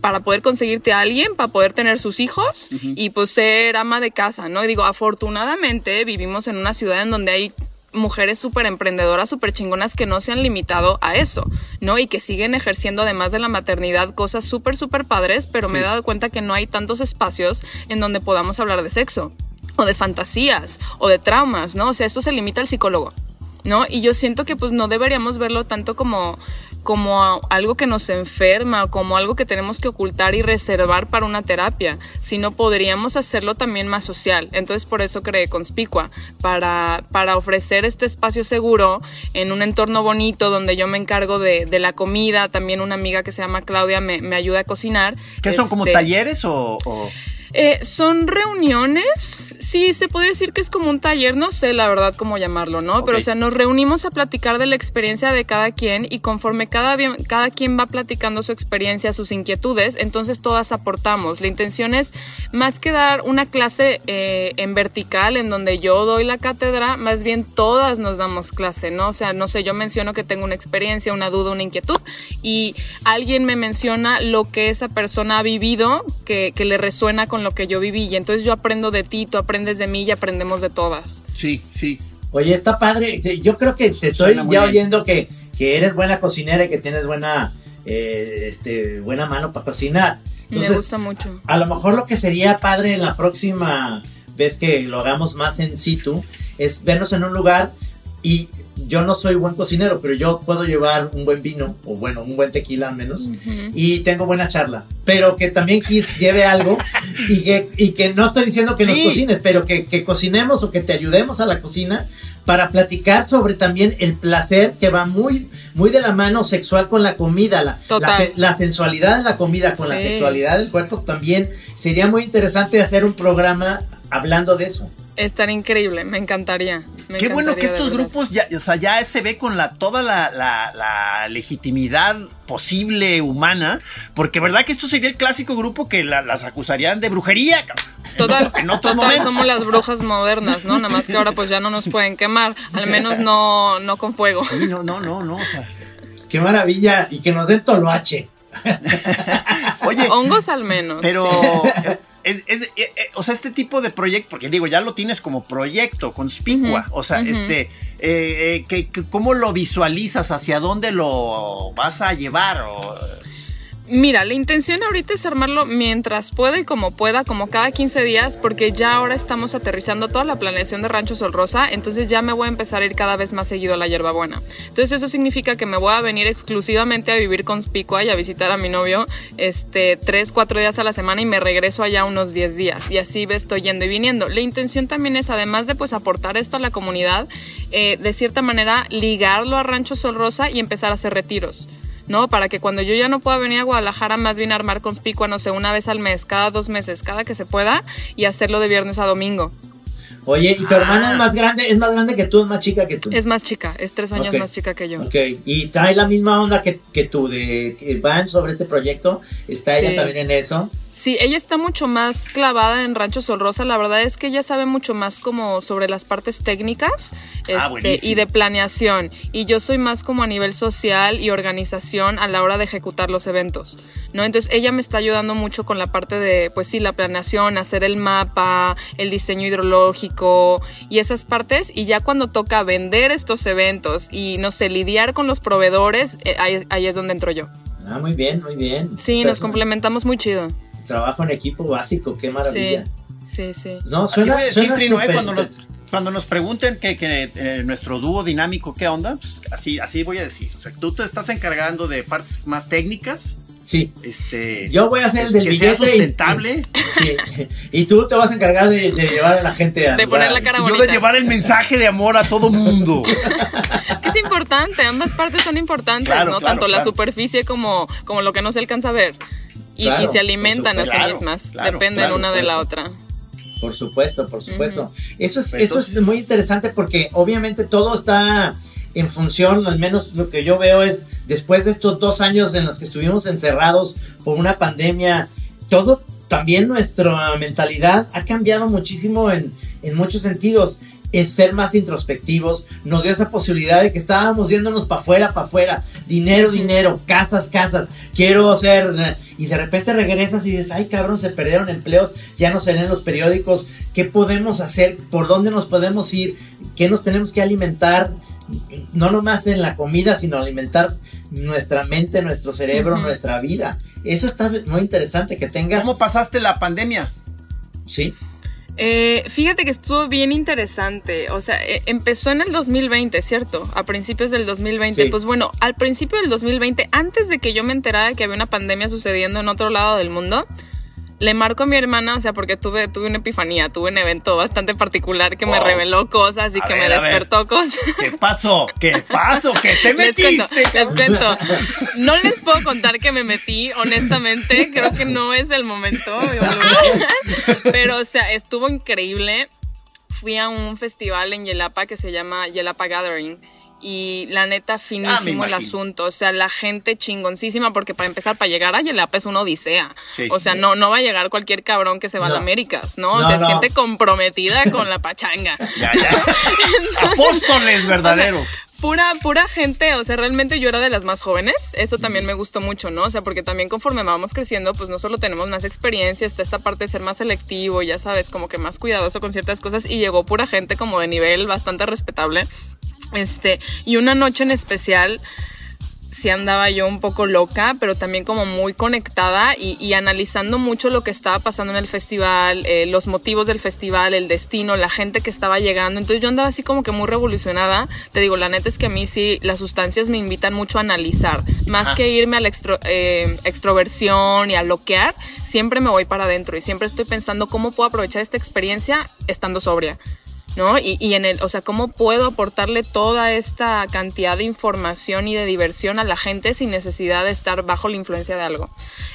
para poder conseguirte a alguien, para poder tener sus hijos y pues ser ama de casa, ¿no? Y digo, afortunadamente vivimos en una ciudad en donde hay mujeres súper emprendedoras, súper chingonas que no se han limitado a eso, ¿no? Y que siguen ejerciendo además de la maternidad cosas súper, súper padres, pero me he dado cuenta que no hay tantos espacios en donde podamos hablar de sexo o de fantasías o de traumas, ¿no? O sea, esto se limita al psicólogo. ¿No? Y yo siento que pues no deberíamos verlo tanto como como algo que nos enferma, como algo que tenemos que ocultar y reservar para una terapia, sino podríamos hacerlo también más social. Entonces por eso creé Conspicua, para, para ofrecer este espacio seguro en un entorno bonito donde yo me encargo de, la comida, también una amiga que se llama Claudia me, me ayuda a cocinar. ¿Qué son como este, talleres o... Eh, son reuniones, sí, se podría decir que es como un taller, no sé la verdad cómo llamarlo, ¿no? Pero o sea, nos reunimos a platicar de la experiencia de cada quien y conforme cada, cada quien va platicando su experiencia, sus inquietudes, entonces todas aportamos. La intención es más que dar una clase eh, en vertical en donde yo doy la cátedra, más bien todas nos damos clase, ¿no? O sea, no sé, yo menciono que tengo una experiencia, una duda, una inquietud y alguien me menciona lo que esa persona ha vivido que, que le resuena con lo que yo viví. Y entonces yo aprendo de ti, tú aprendes de mí y aprendemos de todas. Sí, sí. Oye, está padre. Yo creo que te estoy ya oyendo que, que, eres buena cocinera y que tienes buena, eh, este, buena mano para cocinar. Me gusta mucho. A lo mejor lo que sería padre en la próxima vez que lo hagamos más en situ es vernos en un lugar y yo no soy buen cocinero, pero yo puedo llevar un buen vino, o bueno, un buen tequila al menos, y tengo buena charla. Pero que también Kiss lleve algo y que, y que no estoy diciendo que nos cocines, pero que, que, cocinemos o que te ayudemos a la cocina para platicar sobre también el placer que va muy, muy de la mano sexual con la comida, la, la, sensualidad de la comida con la sexualidad del cuerpo también. Sería muy interesante hacer un programa hablando de eso. Estaría increíble, me encantaría. Qué bueno que estos grupos ya, o sea, ya se ve con la, toda la, legitimidad posible humana, porque verdad que esto sería el clásico grupo que las acusarían de brujería. Total, en total somos las brujas modernas, ¿no? Nada más que ahora pues ya no nos pueden quemar, al menos no, no con fuego. Sí, no, no, no, no. O sea. Qué maravilla, y que nos den toloache. Oye, hongos al menos. Pero es, eh, eh, o sea, este tipo de proyecto, porque digo, ya lo tienes como proyecto conspicua, o sea, este, eh, ¿cómo lo visualizas? ¿Hacia dónde lo vas a llevar? O, Mira, la intención ahorita es armarlo mientras pueda y como pueda, como cada 15 días, porque ya ahora estamos aterrizando toda la planeación de Rancho Sol Rosa, entonces ya me voy a empezar a ir cada vez más seguido a la hierbabuena. Entonces eso significa que me voy a venir exclusivamente a vivir con Spicua y a visitar a mi novio este, 3, 4 días a la semana y me regreso allá unos 10 días. Y así estoy yendo y viniendo. La intención también es, además de pues aportar esto a la comunidad, eh, de cierta manera ligarlo a Rancho Sol Rosa y empezar a hacer retiros. ¿No? Para que cuando yo ya no pueda venir a Guadalajara, más bien armar conspicua, no sé, una vez al mes, cada dos meses, cada que se pueda, y hacerlo de viernes a domingo. Oye, ¿y tu hermana es ah. más grande, es más grande que tú, es más chica que tú? Es más chica, es tres años más chica que yo. Ok, y trae la misma onda que, que tú, de que van sobre este proyecto, ¿está ella también en eso? Sí, ella está mucho más clavada en Rancho Sol Rosa. La verdad es que ella sabe mucho más como sobre las partes técnicas ah, este, y de planeación. Y yo soy más como a nivel social y organización a la hora de ejecutar los eventos. ¿no? Entonces ella me está ayudando mucho con la parte de, pues sí, la planeación, hacer el mapa, el diseño hidrológico y esas partes. Y ya cuando toca vender estos eventos y, no sé, lidiar con los proveedores, eh, ahí, es donde entro yo. Ah, muy bien, muy bien. Sí, nos complementamos muy chido trabajo en equipo básico, qué maravilla. Sí, sí, No, suena, suena ¿eh? cuando, cuando nos pregunten que, que, eh, nuestro dúo dinámico, ¿qué onda? Pues así, así voy a decir. O sea, tú te estás encargando de partes más técnicas. Sí. Este, Yo voy a hacer el del que sea billete. y- sí. Y tú te vas a encargar de, de llevar a la gente a. De poner la cara Yo bonita. de llevar el mensaje de amor a todo mundo. Que es importante, ambas partes son importantes, Claro, ¿no? claro, Tanto la superficie como, como lo que no se alcanza a ver. Y, Claro, y se alimentan a sí mismas, Claro, dependen claro, una de la otra. Por supuesto, por supuesto. Eso, es, eso es muy interesante porque obviamente todo está en función, al menos lo que yo veo es, después de estos dos años en los que estuvimos encerrados por una pandemia, todo, también nuestra mentalidad ha cambiado muchísimo en, en muchos sentidos. Es ser más introspectivos, nos dio esa posibilidad de que estábamos yéndonos para afuera, para afuera, dinero, dinero, casas, casas, quiero ser, eh, y de repente regresas y dices, ay cabrón, se perdieron empleos, ya no se leen los periódicos, ¿qué podemos hacer? ¿Por dónde nos podemos ir? ¿Qué nos tenemos que alimentar? No nomás en la comida, sino alimentar nuestra mente, nuestro cerebro, nuestra vida. Eso está muy interesante que tengas. ¿Cómo pasaste la pandemia? Sí, Eh, fíjate que estuvo bien interesante. O sea, eh, empezó en el 2020, ¿cierto? A principios del 2020. Sí. Pues bueno, al principio del 2020, antes de que yo me enterara de que había una pandemia sucediendo en otro lado del mundo, le marco a mi hermana, o sea, porque tuve, tuve una epifanía, tuve un evento bastante particular que me reveló cosas y A que ver, me despertó cosas. ¿Qué pasó? ¿Qué pasó? ¿Qué te Les metiste? cuento, les cuento. No les puedo contar que me metí, honestamente. Creo que no es el momento. Pero, o sea, estuvo increíble. Fui a un festival en Yelapa que se llama Yelapa Gathering. Y la neta, finísimo el asunto. O sea, la gente chingoncísima, porque para empezar, para llegar a Yelapa es una odisea. Sí. O sea, no, no va a llegar cualquier cabrón que se va a las Américas, ¿no? O No, sea, es gente comprometida con la pachanga. Ya, ya. Apóstoles verdaderos. Pura, pura gente, o sea, realmente yo era de las más jóvenes, eso también me gustó mucho, ¿no? O sea, porque también conforme vamos creciendo, pues no solo tenemos más experiencia, está esta parte de ser más selectivo, ya sabes, como que más cuidadoso con ciertas cosas, y llegó pura gente como de nivel bastante respetable. Este, y una noche en especial, sí andaba yo un poco loca, pero también como muy conectada y, y analizando mucho lo que estaba pasando en el festival, eh, los motivos del festival, el destino, la gente que estaba llegando. Entonces yo andaba así como que muy revolucionada. Te digo, la neta es que a mí sí, las sustancias me invitan mucho a analizar. Más que irme a la extro- eh, extroversión y a bloquear, siempre me voy para adentro y siempre estoy pensando cómo puedo aprovechar esta experiencia estando sobria. ¿No? Y, y en el, o sea, ¿cómo puedo aportarle toda esta cantidad de información y de diversión a la gente sin necesidad de estar bajo la influencia de algo?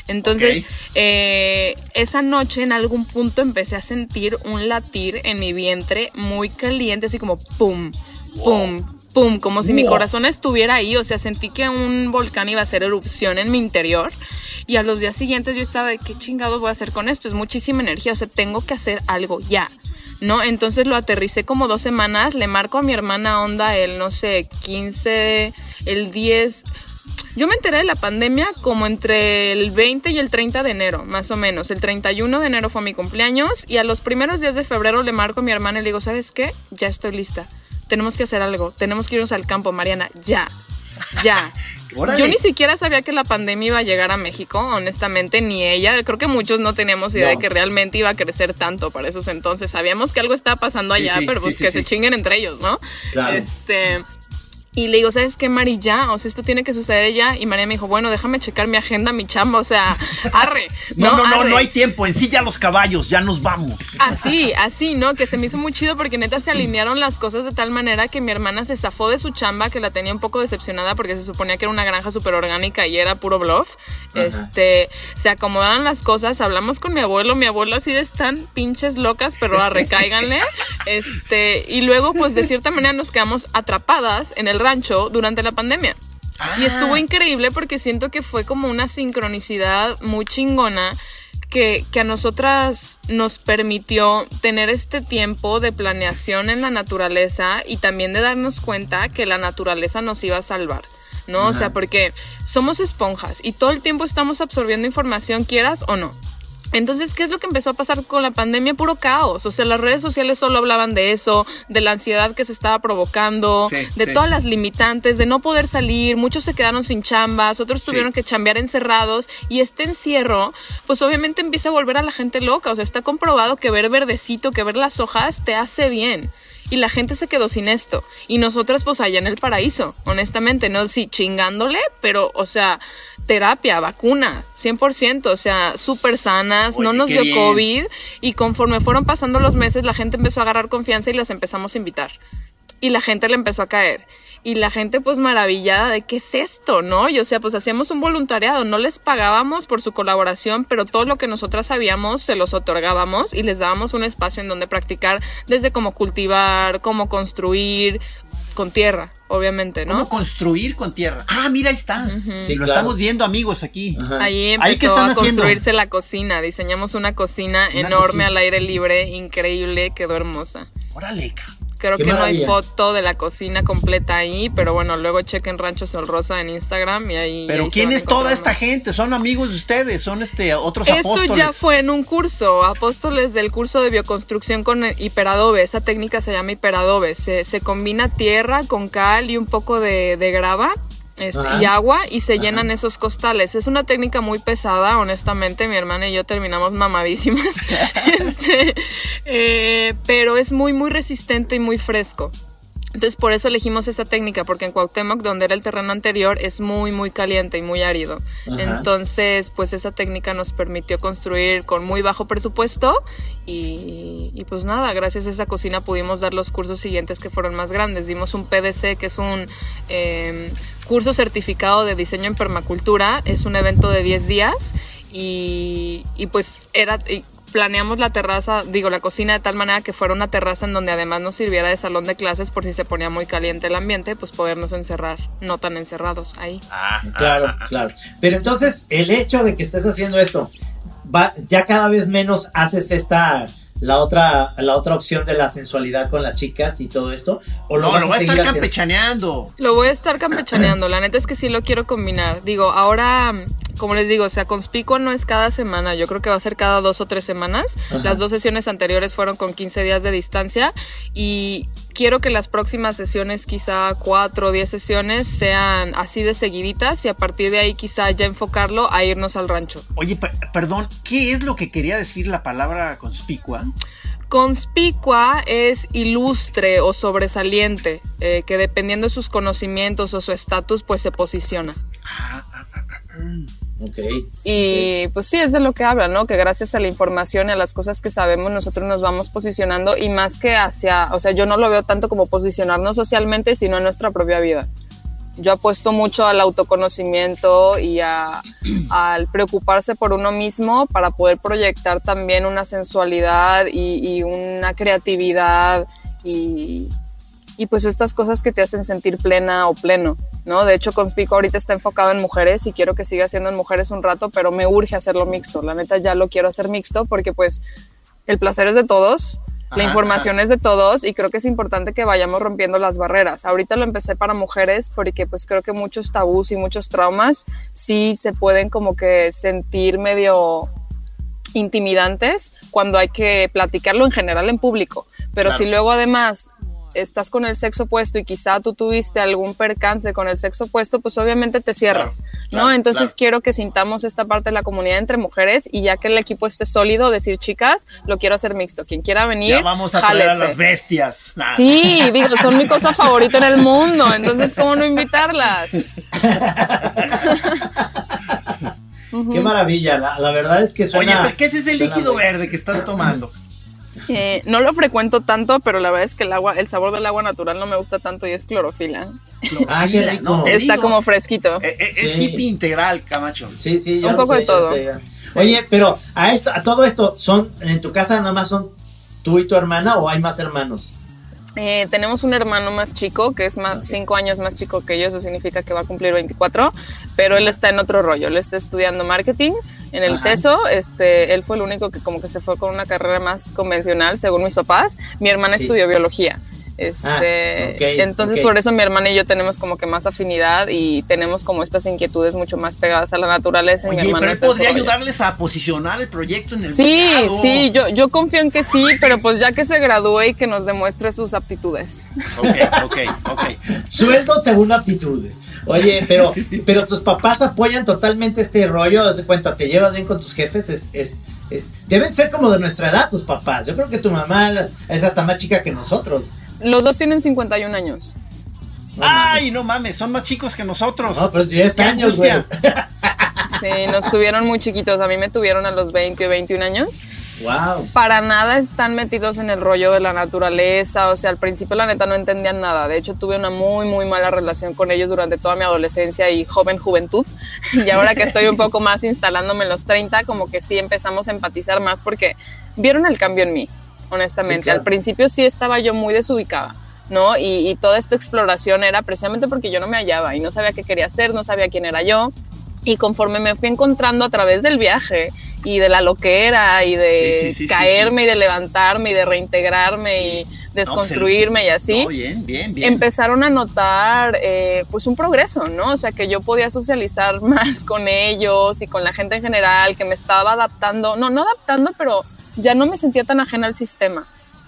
Entonces, eh, esa noche en algún punto empecé a sentir un latir en mi vientre muy caliente, así como pum, pum, pum, como si mi corazón estuviera ahí, o sea, sentí que un volcán iba a hacer erupción en mi interior. Y a los días siguientes yo estaba de qué chingados voy a hacer con esto, es muchísima energía, o sea, tengo que hacer algo ya. ¿No? Entonces lo aterricé como dos semanas, le marco a mi hermana onda el, no sé, 15, el 10. Yo me enteré de la pandemia como entre el 20 y el 30 de enero, más o menos. El 31 de enero fue mi cumpleaños y a los primeros días de febrero le marco a mi hermana y le digo, ¿sabes qué? Ya estoy lista. Tenemos que hacer algo. Tenemos que irnos al campo, Mariana. Ya. Ya. Órale. Yo ni siquiera sabía que la pandemia iba a llegar a México, honestamente, ni ella. Creo que muchos no teníamos idea No. de que realmente iba a crecer tanto para esos entonces. Sabíamos que algo estaba pasando allá, sí, pero pues sí, que se chinguen entre ellos, ¿no? Claro. Este. Y le digo, ¿sabes qué, Mari? Ya, o sea, esto tiene que suceder ya. Y María me dijo, bueno, déjame checar mi agenda, mi chamba, o sea, arre. No, no, no, Arre. no hay tiempo. Ensilla los caballos, ya nos vamos. Así, así, ¿no? Que se me hizo muy chido porque neta se alinearon las cosas de tal manera que mi hermana se zafó de su chamba, que la tenía un poco decepcionada porque se suponía que era una granja súper orgánica y era puro bluff. Este, se acomodaron las cosas, hablamos con mi abuelo, mi abuelo así de están pinches locas, pero a recáiganle. Este, y luego, pues de cierta manera nos quedamos atrapadas en el rancho durante la pandemia. Y estuvo increíble porque siento que fue como una sincronicidad muy chingona que, que a nosotras nos permitió tener este tiempo de planeación en la naturaleza y también de darnos cuenta que la naturaleza nos iba a salvar. ¿No? O sea, porque somos esponjas y todo el tiempo estamos absorbiendo información, quieras o no. Entonces, ¿qué es lo que empezó a pasar con la pandemia? Puro caos. O sea, las redes sociales solo hablaban de eso, de la ansiedad que se estaba provocando, Sí, de sí. todas las limitantes, de no poder salir. Muchos se quedaron sin chambas, otros Sí. tuvieron que chambear encerrados. Y este encierro, pues obviamente empieza a volver a la gente loca. O sea, está comprobado que ver verdecito, que ver las hojas te hace bien. Y la gente se quedó sin esto. Y nosotras, pues allá en el paraíso, honestamente, no sí, chingándole, pero, o sea, terapia, vacuna, 100%, o sea, súper sanas, no nos dio bien. COVID. Y conforme fueron pasando los meses, la gente empezó a agarrar confianza y las empezamos a invitar. Y la gente le empezó a caer. Y la gente pues maravillada de qué es esto, ¿no? Y o sea, pues hacíamos un voluntariado, no les pagábamos por su colaboración, pero todo lo que nosotras sabíamos se los otorgábamos y les dábamos un espacio en donde practicar desde cómo cultivar, cómo construir con tierra, obviamente, ¿Cómo ¿no? construir con tierra? Ah, mira, ahí está. Sí, lo claro. estamos viendo, amigos, aquí. Ajá. Ahí Ahí, ¿qué empezó están a haciendo? construirse la cocina, diseñamos una cocina enorme cocina. al aire libre, increíble, quedó hermosa. Órale, Creo Qué que no hay foto de la cocina completa ahí, pero bueno, luego chequen Rancho Sol Rosa en Instagram y ahí. Pero ahí ¿quién es toda esta gente? Son amigos de ustedes, son este otros Eso apóstoles. ya fue en un curso, apóstoles del curso de bioconstrucción con hiperadobe. Esa técnica se llama hiperadobe. Se, se combina tierra con cal y un poco de, de grava este, y agua y se llenan esos costales. Es una técnica muy pesada, honestamente. Mi hermana y yo terminamos mamadísimas. Este, eh, pero es muy, muy resistente y muy fresco. Entonces por eso elegimos esa técnica, porque en Cuauhtémoc, donde era el terreno anterior, es muy, muy caliente y muy árido. Ajá. Entonces, pues esa técnica nos permitió construir con muy bajo presupuesto y, y, pues nada, gracias a esa cocina pudimos dar los cursos siguientes que fueron más grandes. Dimos un PDC, que es un eh, curso certificado de diseño en permacultura, es un evento de 10 días y, y pues era... y planeamos la terraza, digo, la cocina de tal manera que fuera una terraza en donde además nos sirviera de salón de clases por si se ponía muy caliente el ambiente, pues podernos encerrar, no tan encerrados ahí. Ah, Claro, ah, ah. claro. Pero entonces, el hecho de que estés haciendo esto, va, ya cada vez menos haces esta, la otra, la otra opción de la sensualidad con las chicas y todo esto, o lo No, vas lo a voy a seguir estar haciendo? campechaneando. Lo voy a estar campechaneando, la neta es que sí lo quiero combinar. Digo, ahora, como les digo, o sea, conspicua no es cada semana, yo creo que va a ser cada dos o tres semanas. Ajá. Las dos sesiones anteriores fueron con 15 días de distancia y quiero que las próximas sesiones, quizá cuatro o diez sesiones, sean así de seguiditas y a partir de ahí quizá ya enfocarlo a irnos al rancho. Oye, per- perdón, ¿qué es lo que quería decir la palabra conspicua? Conspicua es ilustre o sobresaliente, eh, que dependiendo de sus conocimientos o su estatus, pues se posiciona. Ok. Y pues sí, es de lo que habla, ¿no? Que gracias a la información y a las cosas que sabemos, nosotros nos vamos posicionando y más que hacia, o sea, yo no lo veo tanto como posicionarnos socialmente, sino en nuestra propia vida. Yo apuesto mucho al autoconocimiento y a- al preocuparse por uno mismo para poder proyectar también una sensualidad y, y una creatividad y, y pues estas cosas que te hacen sentir plena o pleno, ¿no? De hecho, Conspico ahorita está enfocado en mujeres y quiero que siga siendo en mujeres un rato, pero me urge hacerlo mixto. La neta ya lo quiero hacer mixto porque pues el placer es de todos, la Ajá, información es de todos y creo que es importante que vayamos rompiendo las barreras. Ahorita lo empecé para mujeres porque pues creo que muchos tabús y muchos traumas sí se pueden como que sentir medio intimidantes cuando hay que platicarlo en general en público. Pero Claro. si luego además estás con el sexo opuesto y quizá tú tuviste algún percance con el sexo opuesto, pues obviamente te cierras, Claro, ¿no? claro, Entonces claro. quiero que sintamos esta parte de la comunidad entre mujeres y ya que el equipo esté sólido, decir, chicas, lo quiero hacer mixto. Quien quiera venir, Ya vamos a traer a las bestias. Nah. Sí, digo, son mi cosa favorita en el mundo, entonces, ¿cómo no invitarlas? Qué maravilla. La, la verdad es que Oye, suena. pero ¿qué es ese líquido verde que estás tomando? Eh, no lo frecuento tanto, pero la verdad es que el agua, el sabor del agua natural no me gusta tanto y es clorofila. Ah, qué rico. No, te Está digo, como fresquito. eh, eh, Es Sí. hippie integral, Camacho. Sí, sí, yo Un poco sé, de todo. sé. Oye, pero a esto, a todo esto, son en tu casa nada más son tú y tu hermana o hay más hermanos? Eh, tenemos un hermano más chico, que es más cinco años más chico que yo, eso significa que va a cumplir 24, pero él está en otro rollo, él está estudiando marketing en el Ajá. TESO, este, él fue el único que como que se fue con una carrera más convencional, según mis papás, mi hermana Sí. estudió biología. Este, Ah, ok, entonces por eso mi hermana y yo tenemos como que más afinidad y tenemos como estas inquietudes mucho más pegadas a la naturaleza. y mi Oye, hermana pero él podría ayudarles a posicionar el proyecto en el Sí, mercado. sí, yo, yo confío en que sí, pero pues ya que se gradúe y que nos demuestre sus aptitudes. Ok, ok, ok. Sueldo según aptitudes. Oye, pero, pero tus papás apoyan totalmente este rollo. Haz de cuenta, te llevas bien con tus jefes. Es, es, es- deben ser como de nuestra edad tus papás. Yo creo que tu mamá es hasta más chica que nosotros. Los dos tienen 51 años. Ay, no mames, son más chicos que nosotros. No, pues 10 Qué años, güey. Sí, nos tuvieron muy chiquitos. A mí me tuvieron a los 20 o 21 años. wow. Para nada están metidos en el rollo de la naturaleza. O sea, al principio la neta no entendían nada. De hecho, tuve una muy, muy mala relación con ellos durante toda mi adolescencia y joven juventud. Y ahora que estoy un poco más instalándome en los 30, como que sí empezamos a empatizar más porque vieron el cambio en mí, honestamente. Sí, claro. Al principio sí estaba yo muy desubicada. ¿no? Y, y toda esta exploración era precisamente porque yo no me hallaba y no sabía qué quería hacer, no sabía quién era yo. Y conforme me fui encontrando a través del viaje y de la loquera y de Sí, sí, sí, sí, caerme y de levantarme y de reintegrarme y desconstruirme y así, No, bien, bien, bien. empezaron a notar eh, pues un progreso, ¿no? O sea, que yo podía socializar más con ellos y con la gente en general, que me estaba adaptando, no, no adaptando, pero ya no me sentía tan ajena al sistema.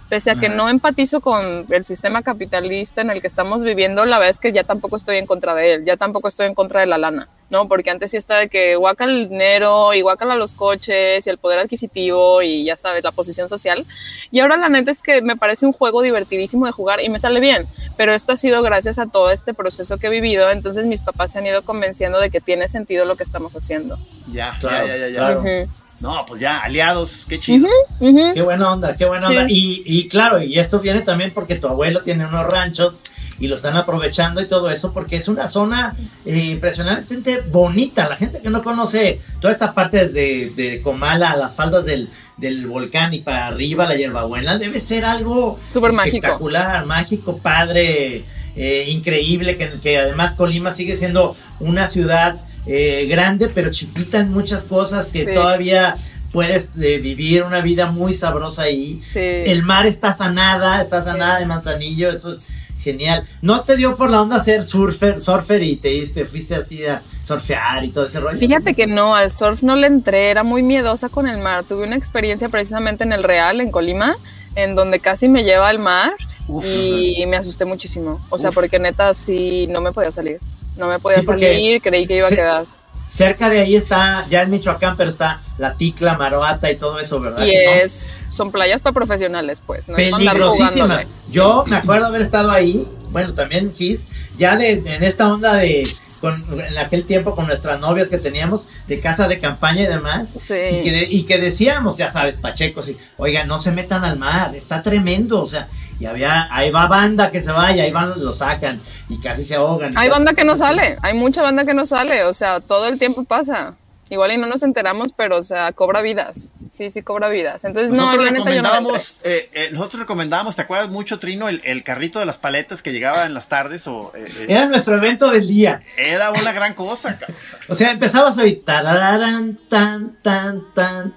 Pese a que no empatizo con el sistema capitalista en el que estamos viviendo, la verdad es que ya tampoco estoy en contra de él, ya tampoco estoy en contra de la lana, ¿no? Porque antes sí está de que guacan el dinero y guacan los coches y el poder adquisitivo y ya sabes, la posición social. Y ahora la neta es que me parece un juego divertidísimo de jugar y me sale bien, pero esto ha sido gracias a todo este proceso que he vivido, entonces mis papás se han ido convenciendo de que tiene sentido lo que estamos haciendo. Ya, Claro, ya, ya, ya, ya. claro. Ujú. No, pues ya, aliados, qué chido. Qué buena onda, qué buena Sí. onda. Y, y claro, y esto viene también porque tu abuelo tiene unos ranchos y lo están aprovechando y todo eso porque es una zona eh, impresionantemente bonita. La gente que no conoce toda esta parte desde de Comala a las faldas del, del volcán y para arriba la hierbabuena debe ser algo mágico. espectacular, mágico, padre, eh, increíble, que, que además Colima sigue siendo una ciudad eh, grande pero chiquita en muchas cosas que Sí. todavía puedes eh, vivir una vida muy sabrosa ahí. Sí. El mar está sanada, está sanada de manzanillo, eso es genial. ¿No te dio por la onda ser surfer, surfer y te, te fuiste así a surfear y todo ese rollo? Fíjate que no, al surf no le entré, era muy miedosa con el mar. Tuve una experiencia precisamente en el Real, en Colima, en donde casi me lleva al mar Uf, y me asusté muchísimo. O sea, porque neta sí no me podía salir. No me podía Sí, salir, creí que iba a quedar. Cerca de ahí está, ya en Michoacán, pero está la Ticla, Maroata y todo eso, ¿verdad? Y son es, son playas para profesionales, pues. No es peligrosísima. Yo me acuerdo haber estado ahí, bueno, también Gis, ya de, en esta onda de, con, en aquel tiempo con nuestras novias que teníamos, de casa de campaña y demás, Sí. y, que de- y que decíamos, ya sabes, pachecos, y, oigan, no se metan al mar, está tremendo, o sea, y había, ahí va banda que se vaya, ahí van, lo sacan, y casi se ahogan. Hay casi- banda que no sale, hay mucha banda que no sale, o sea, todo el tiempo pasa. Igual y no nos enteramos, pero, o sea, cobra vidas. Sí, sí, cobra vidas. Entonces, no, la neta yo no eh, eh, nosotros recomendábamos, ¿te acuerdas mucho, Trino, el, el carrito de las paletas que llegaba en las tardes? O, eh, eh, Era nuestro evento del día. era una gran cosa, cabrón. O sea, empezabas a oír tararán, tan, tan, tan,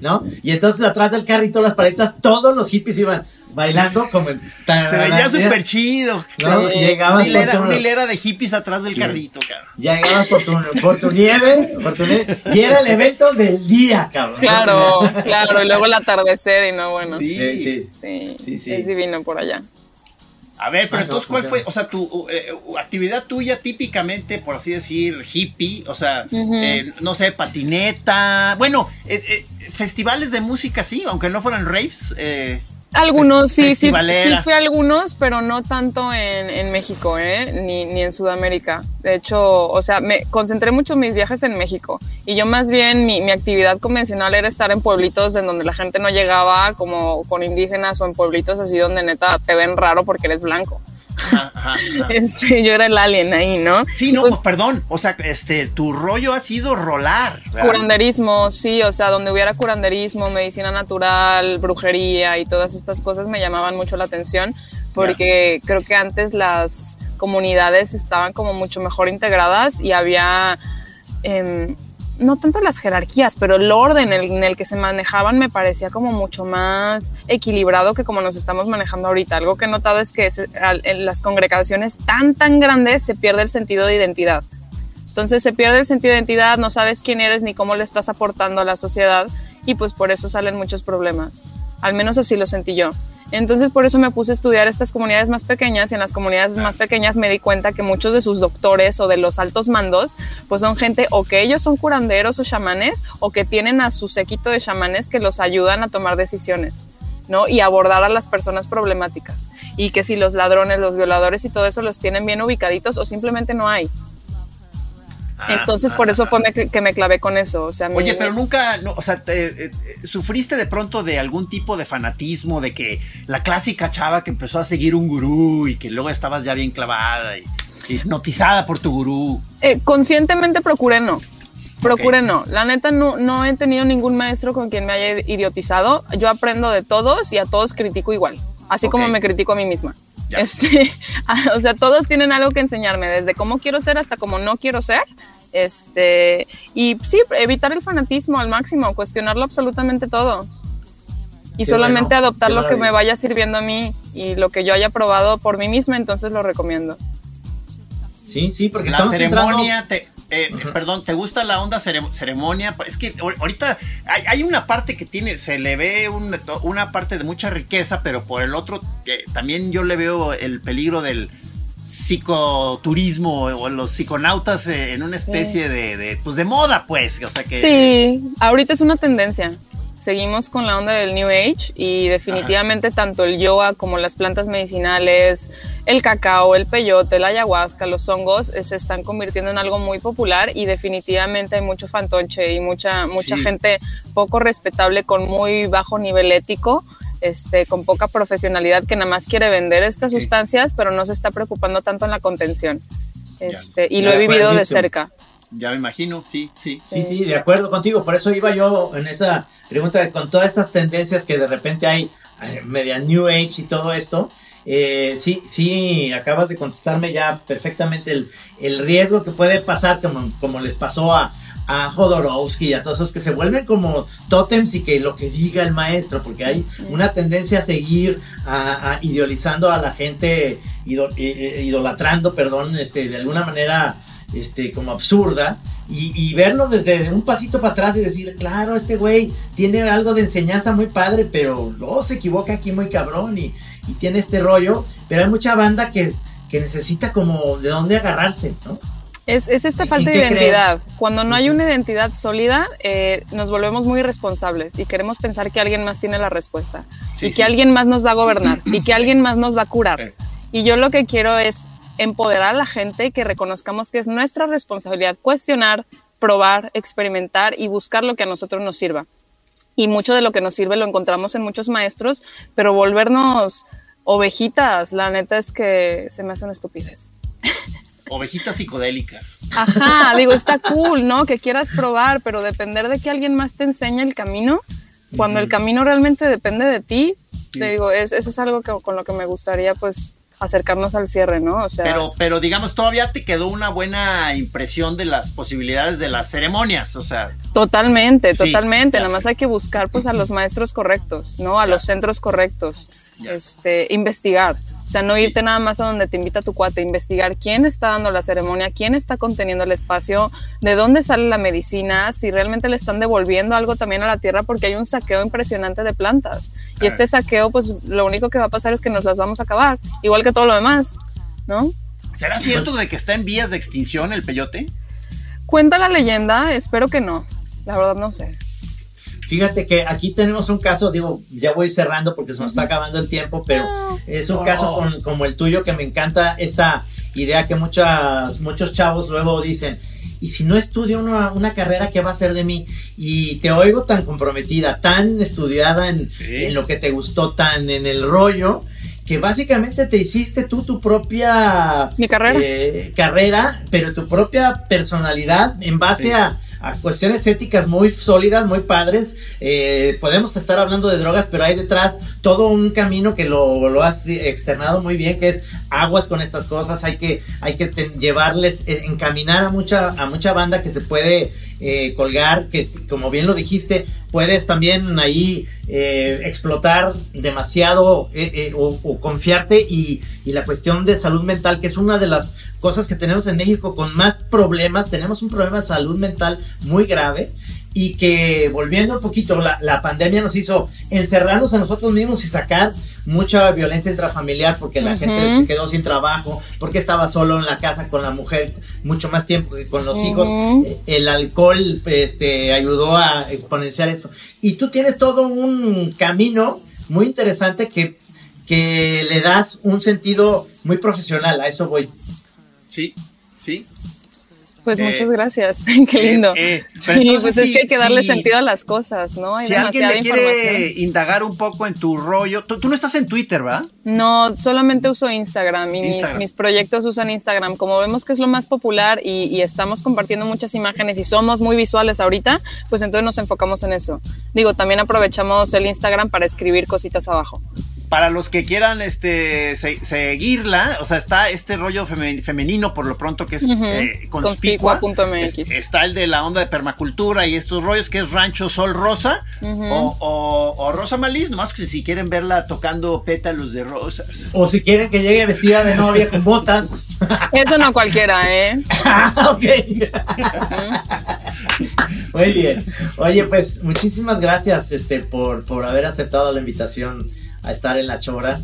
¿no? Y entonces atrás del carrito, las paletas, todos los hippies iban bailando como en Se veía ¿ya? súper chido. ¿No? Sí. Llegabas una hilera, por tu- una hilera de hippies atrás del Sí. carrito, cabrón. Llegabas por tu, por tu nieve, por tu nieve, y era el evento del día, cabrón. Claro, claro, y luego el atardecer y no, bueno. Sí, Sí. Sí, sí. sí, Sí, sí. es divino por allá. A ver, pero Ah, no, entonces, ¿cuál fue, o sea, tu eh, actividad tuya típicamente, por así decir, hippie? O sea, eh, no sé, patineta. Bueno, eh, eh, festivales de música sí, aunque no fueran raves. Algunos, sí, sí, sí fui a algunos, pero no tanto en, en México, ¿eh? Ni, ni en Sudamérica. De hecho, o sea, me concentré mucho mis viajes en México. Y yo más bien, mi, mi actividad convencional era estar en pueblitos en donde la gente no llegaba, como con indígenas o en pueblitos así donde neta te ven raro porque eres blanco. Ajá, ajá, ajá. Este, yo era el alien ahí, ¿no? Sí, no, Pues, pues, perdón. O sea, este, tu rollo ha sido rolar. ¿verdad? Curanderismo, sí, o sea, donde hubiera curanderismo, medicina natural, brujería y todas estas cosas me llamaban mucho la atención porque creo que antes las comunidades estaban como mucho mejor integradas y había, em, no tanto las jerarquías, pero el orden en el, que se manejaban me parecía como mucho más equilibrado que como nos estamos manejando ahorita. Algo que he notado es que en las congregaciones tan, tan grandes se pierde el sentido de identidad. Entonces se pierde el sentido de identidad, no sabes quién eres ni cómo le estás aportando a la sociedad y pues por eso salen muchos problemas. Al menos así lo sentí yo. Entonces por eso me puse a estudiar estas comunidades más pequeñas y en las comunidades más pequeñas me di cuenta que muchos de sus doctores o de los altos mandos pues son gente o que ellos son curanderos o chamanes o que tienen a su séquito de chamanes que los ayudan a tomar decisiones. ¿no? Y abordar a las personas problemáticas. Y que si los ladrones, los violadores y todo eso los tienen bien ubicaditos o simplemente no hay. Ah, Entonces, por eso fue me- que me clavé con eso. O sea, Oye, me- pero nunca, no, o sea, te- eh, eh, ¿sufriste de pronto de algún tipo de fanatismo, de que la clásica chava que empezó a seguir un gurú y que luego estabas ya bien clavada y hipnotizada por tu gurú? Eh, conscientemente procuré no. Procuré no. La neta no, no he tenido ningún maestro con quien me haya idiotizado. Yo aprendo de todos y a todos critico igual. Así como me critico a mí misma. Ya. Este, o sea, todos tienen algo que enseñarme, desde cómo quiero ser hasta cómo no quiero ser. Este, y sí, evitar el fanatismo al máximo, cuestionarlo absolutamente todo. Y Qué solamente bueno, adoptar lo que me vaya sirviendo a mí y lo que yo haya probado por mí misma, entonces lo recomiendo. Sí, sí, porque la estamos ceremonia, te, eh, perdón, ¿te gusta la onda cere- ceremonia? Es que ahor- ahorita hay, hay una parte que tiene, se le ve un- una parte de mucha riqueza, pero por el otro eh, también yo le veo el peligro del psicoturismo o los psiconautas eh, en una especie de, de, pues de moda, pues, o sea que... Sí, ahorita es una tendencia. Seguimos con la onda del New Age y definitivamente tanto el yoga como las plantas medicinales, el cacao, el peyote, la ayahuasca, los hongos eh, se están convirtiendo en algo muy popular y definitivamente hay mucho fantoche y mucha, mucha Sí. gente poco respetable con muy bajo nivel ético. Este, con poca profesionalidad que nada más quiere vender estas Sí. sustancias, pero no se está preocupando tanto en la contención. Este, y lo he vivido de cerca. Ya me imagino, sí, sí. Sí, sí, de acuerdo contigo. Por eso iba yo en esa pregunta de con todas estas tendencias que de repente hay eh, media New Age y todo esto. eh, sí, sí, acabas de contestarme ya perfectamente el, el riesgo que puede pasar, como, como les pasó a, a Jodorowsky y a todos esos que se vuelven como tótems y que lo que diga el maestro, porque hay una tendencia a seguir a, a idealizando a la gente, ido- idolatrando, perdón, este, de alguna manera este, como absurda y, y verlo desde un pasito para atrás y decir, claro, este güey tiene algo de enseñanza muy padre, pero luego se equivoca aquí muy cabrón y, y tiene este rollo, pero hay mucha banda que, que necesita como de dónde agarrarse, ¿no? Es, es esta ¿En falta de creen? identidad. Cuando no hay una identidad sólida, eh, nos volvemos muy irresponsables y queremos pensar que alguien más tiene la respuesta Sí, y sí. que alguien más nos va a gobernar y que alguien más nos va a curar. Eh. Y yo lo que quiero es empoderar a la gente que reconozcamos que es nuestra responsabilidad cuestionar, probar, experimentar y buscar lo que a nosotros nos sirva. Y mucho de lo que nos sirve lo encontramos en muchos maestros, pero volvernos ovejitas, la neta es que se me hace una estupidez. Ovejitas psicodélicas. Ajá, digo, está cool, ¿no? Que quieras probar, pero depender de que alguien más te enseñe el camino, cuando el camino realmente depende de ti, te digo, es, eso es algo que, con lo que me gustaría, pues, acercarnos al cierre, ¿no? O sea, Pero, pero digamos, todavía te quedó una buena impresión de las posibilidades de las ceremonias, o sea, totalmente, Sí, totalmente. Nada más hay que buscar, pues, a los maestros correctos, ¿no? A Ya. los centros correctos, Ya. este, investigar. O sea, no irte nada más a donde te invita tu cuate, investigar quién está dando la ceremonia, quién está conteniendo el espacio, de dónde sale la medicina, si realmente le están devolviendo algo también a la tierra, porque hay un saqueo impresionante de plantas. Y este saqueo, pues lo único que va a pasar es que nos las vamos a acabar, igual que todo lo demás, ¿no? ¿será cierto de que está en vías de extinción el peyote? Cuenta la leyenda, espero que no. La verdad no sé. Fíjate que aquí tenemos un caso, digo, ya voy cerrando porque se nos está acabando el tiempo, pero es un caso con- como el tuyo que me encanta esta idea que muchas, muchos chavos luego dicen, y si no estudio una, una carrera, ¿qué va a ser de mí? Y te oigo tan comprometida, tan estudiada en, Sí. en lo que te gustó, tan en el rollo, que básicamente te hiciste tú tu propia Mi carrera. eh, carrera, pero tu propia personalidad en base Sí. a, a cuestiones éticas muy sólidas, muy padres. Eh, podemos estar hablando de drogas, pero hay detrás todo un camino que lo, lo has externado muy bien, que es aguas con estas cosas. Hay que, hay que llevarles, eh, encaminar a mucha, a mucha banda que se puede eh, colgar, que como bien lo dijiste, puedes también ahí eh, explotar demasiado eh, eh, o, confiarte y, y la cuestión de salud mental, que es una de las cosas que tenemos en México con más problemas, tenemos un problema de salud mental muy grave y que volviendo un poquito, la, la pandemia nos hizo encerrarnos a nosotros mismos y sacar mucha violencia intrafamiliar porque la Ujú. gente se quedó sin trabajo, porque estaba solo en la casa con la mujer mucho más tiempo que con los hijos. Ujú. Eh, El alcohol este, ayudó a exponenciar esto. Y tú tienes todo un camino muy interesante que, que le das un sentido muy profesional, a eso voy. Sí, sí. Pues Eh, muchas gracias, qué lindo. eh, pero sí, entonces pues es que hay que darle sentido a las cosas, ¿no? Hay Si alguien demasiada le quiere indagar un poco en tu rollo, tú, tú no estás en Twitter, ¿verdad? No, solamente uso Instagram y mis- proyectos usan Instagram. Como vemos que es lo más popular y, y estamos compartiendo muchas imágenes y somos muy visuales ahorita, pues entonces nos enfocamos en eso. Digo, también aprovechamos el Instagram para escribir cositas abajo. Para los que quieran este se- seguirla, o sea, está este rollo femen- femenino por lo pronto que es Ujú. eh, conspicua. Es- está el de la onda de permacultura y estos rollos que es Rancho Sol Rosa o, o- o Rosa Maliz, nomás que si quieren verla tocando pétalos de rosas. O si quieren que llegue vestida de novia con botas. Eso no cualquiera, ¿eh? Ok. Muy bien. Oye, pues muchísimas gracias este, por, por haber aceptado la invitación a estar en la chora.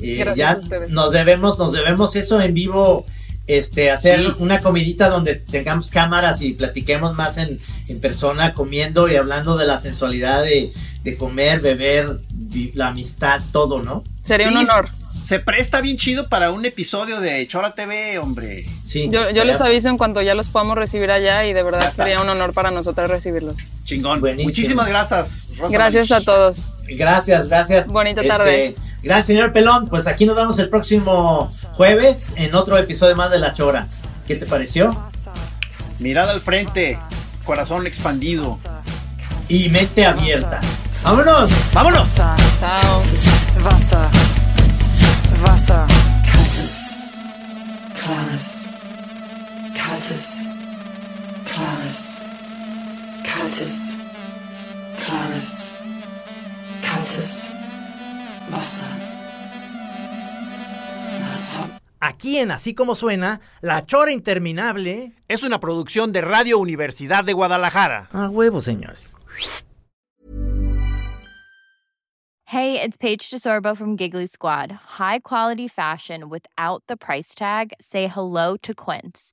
Eh, ya a nos debemos, nos debemos eso en vivo, este, hacer Sí. una comidita donde tengamos cámaras y platiquemos más en, en persona, comiendo y hablando de la sensualidad de, de comer, beber, la amistad, todo, ¿no? Sería un honor. Se presta bien chido para un episodio de Chora TV, hombre. Sí. Yo, yo les aviso en cuanto ya los podamos recibir allá y de verdad sería un honor para nosotros recibirlos. Chingón. Buenísimo. Muchísimas gracias. Rosa Gracias a Maliz. todos. Gracias, gracias. Bonita Este, tarde. Gracias, señor Pelón. Pues aquí nos vemos el próximo jueves en otro episodio más de La Chora. ¿Qué te pareció? Mirada al frente, corazón expandido. Y mente abierta. ¡Vámonos! ¡Vámonos! Chao. Wasser, Wasser, kaltes, klares, kaltes, klares, kaltes, klares, Wasser. Aquí en Así Como Suena, La Chora Interminable. Es una producción de Radio Universidad de Guadalajara. A huevo, señores. Hey, it's Paige DeSorbo from Giggly Squad. High quality fashion without the price tag. Say hello to Quince.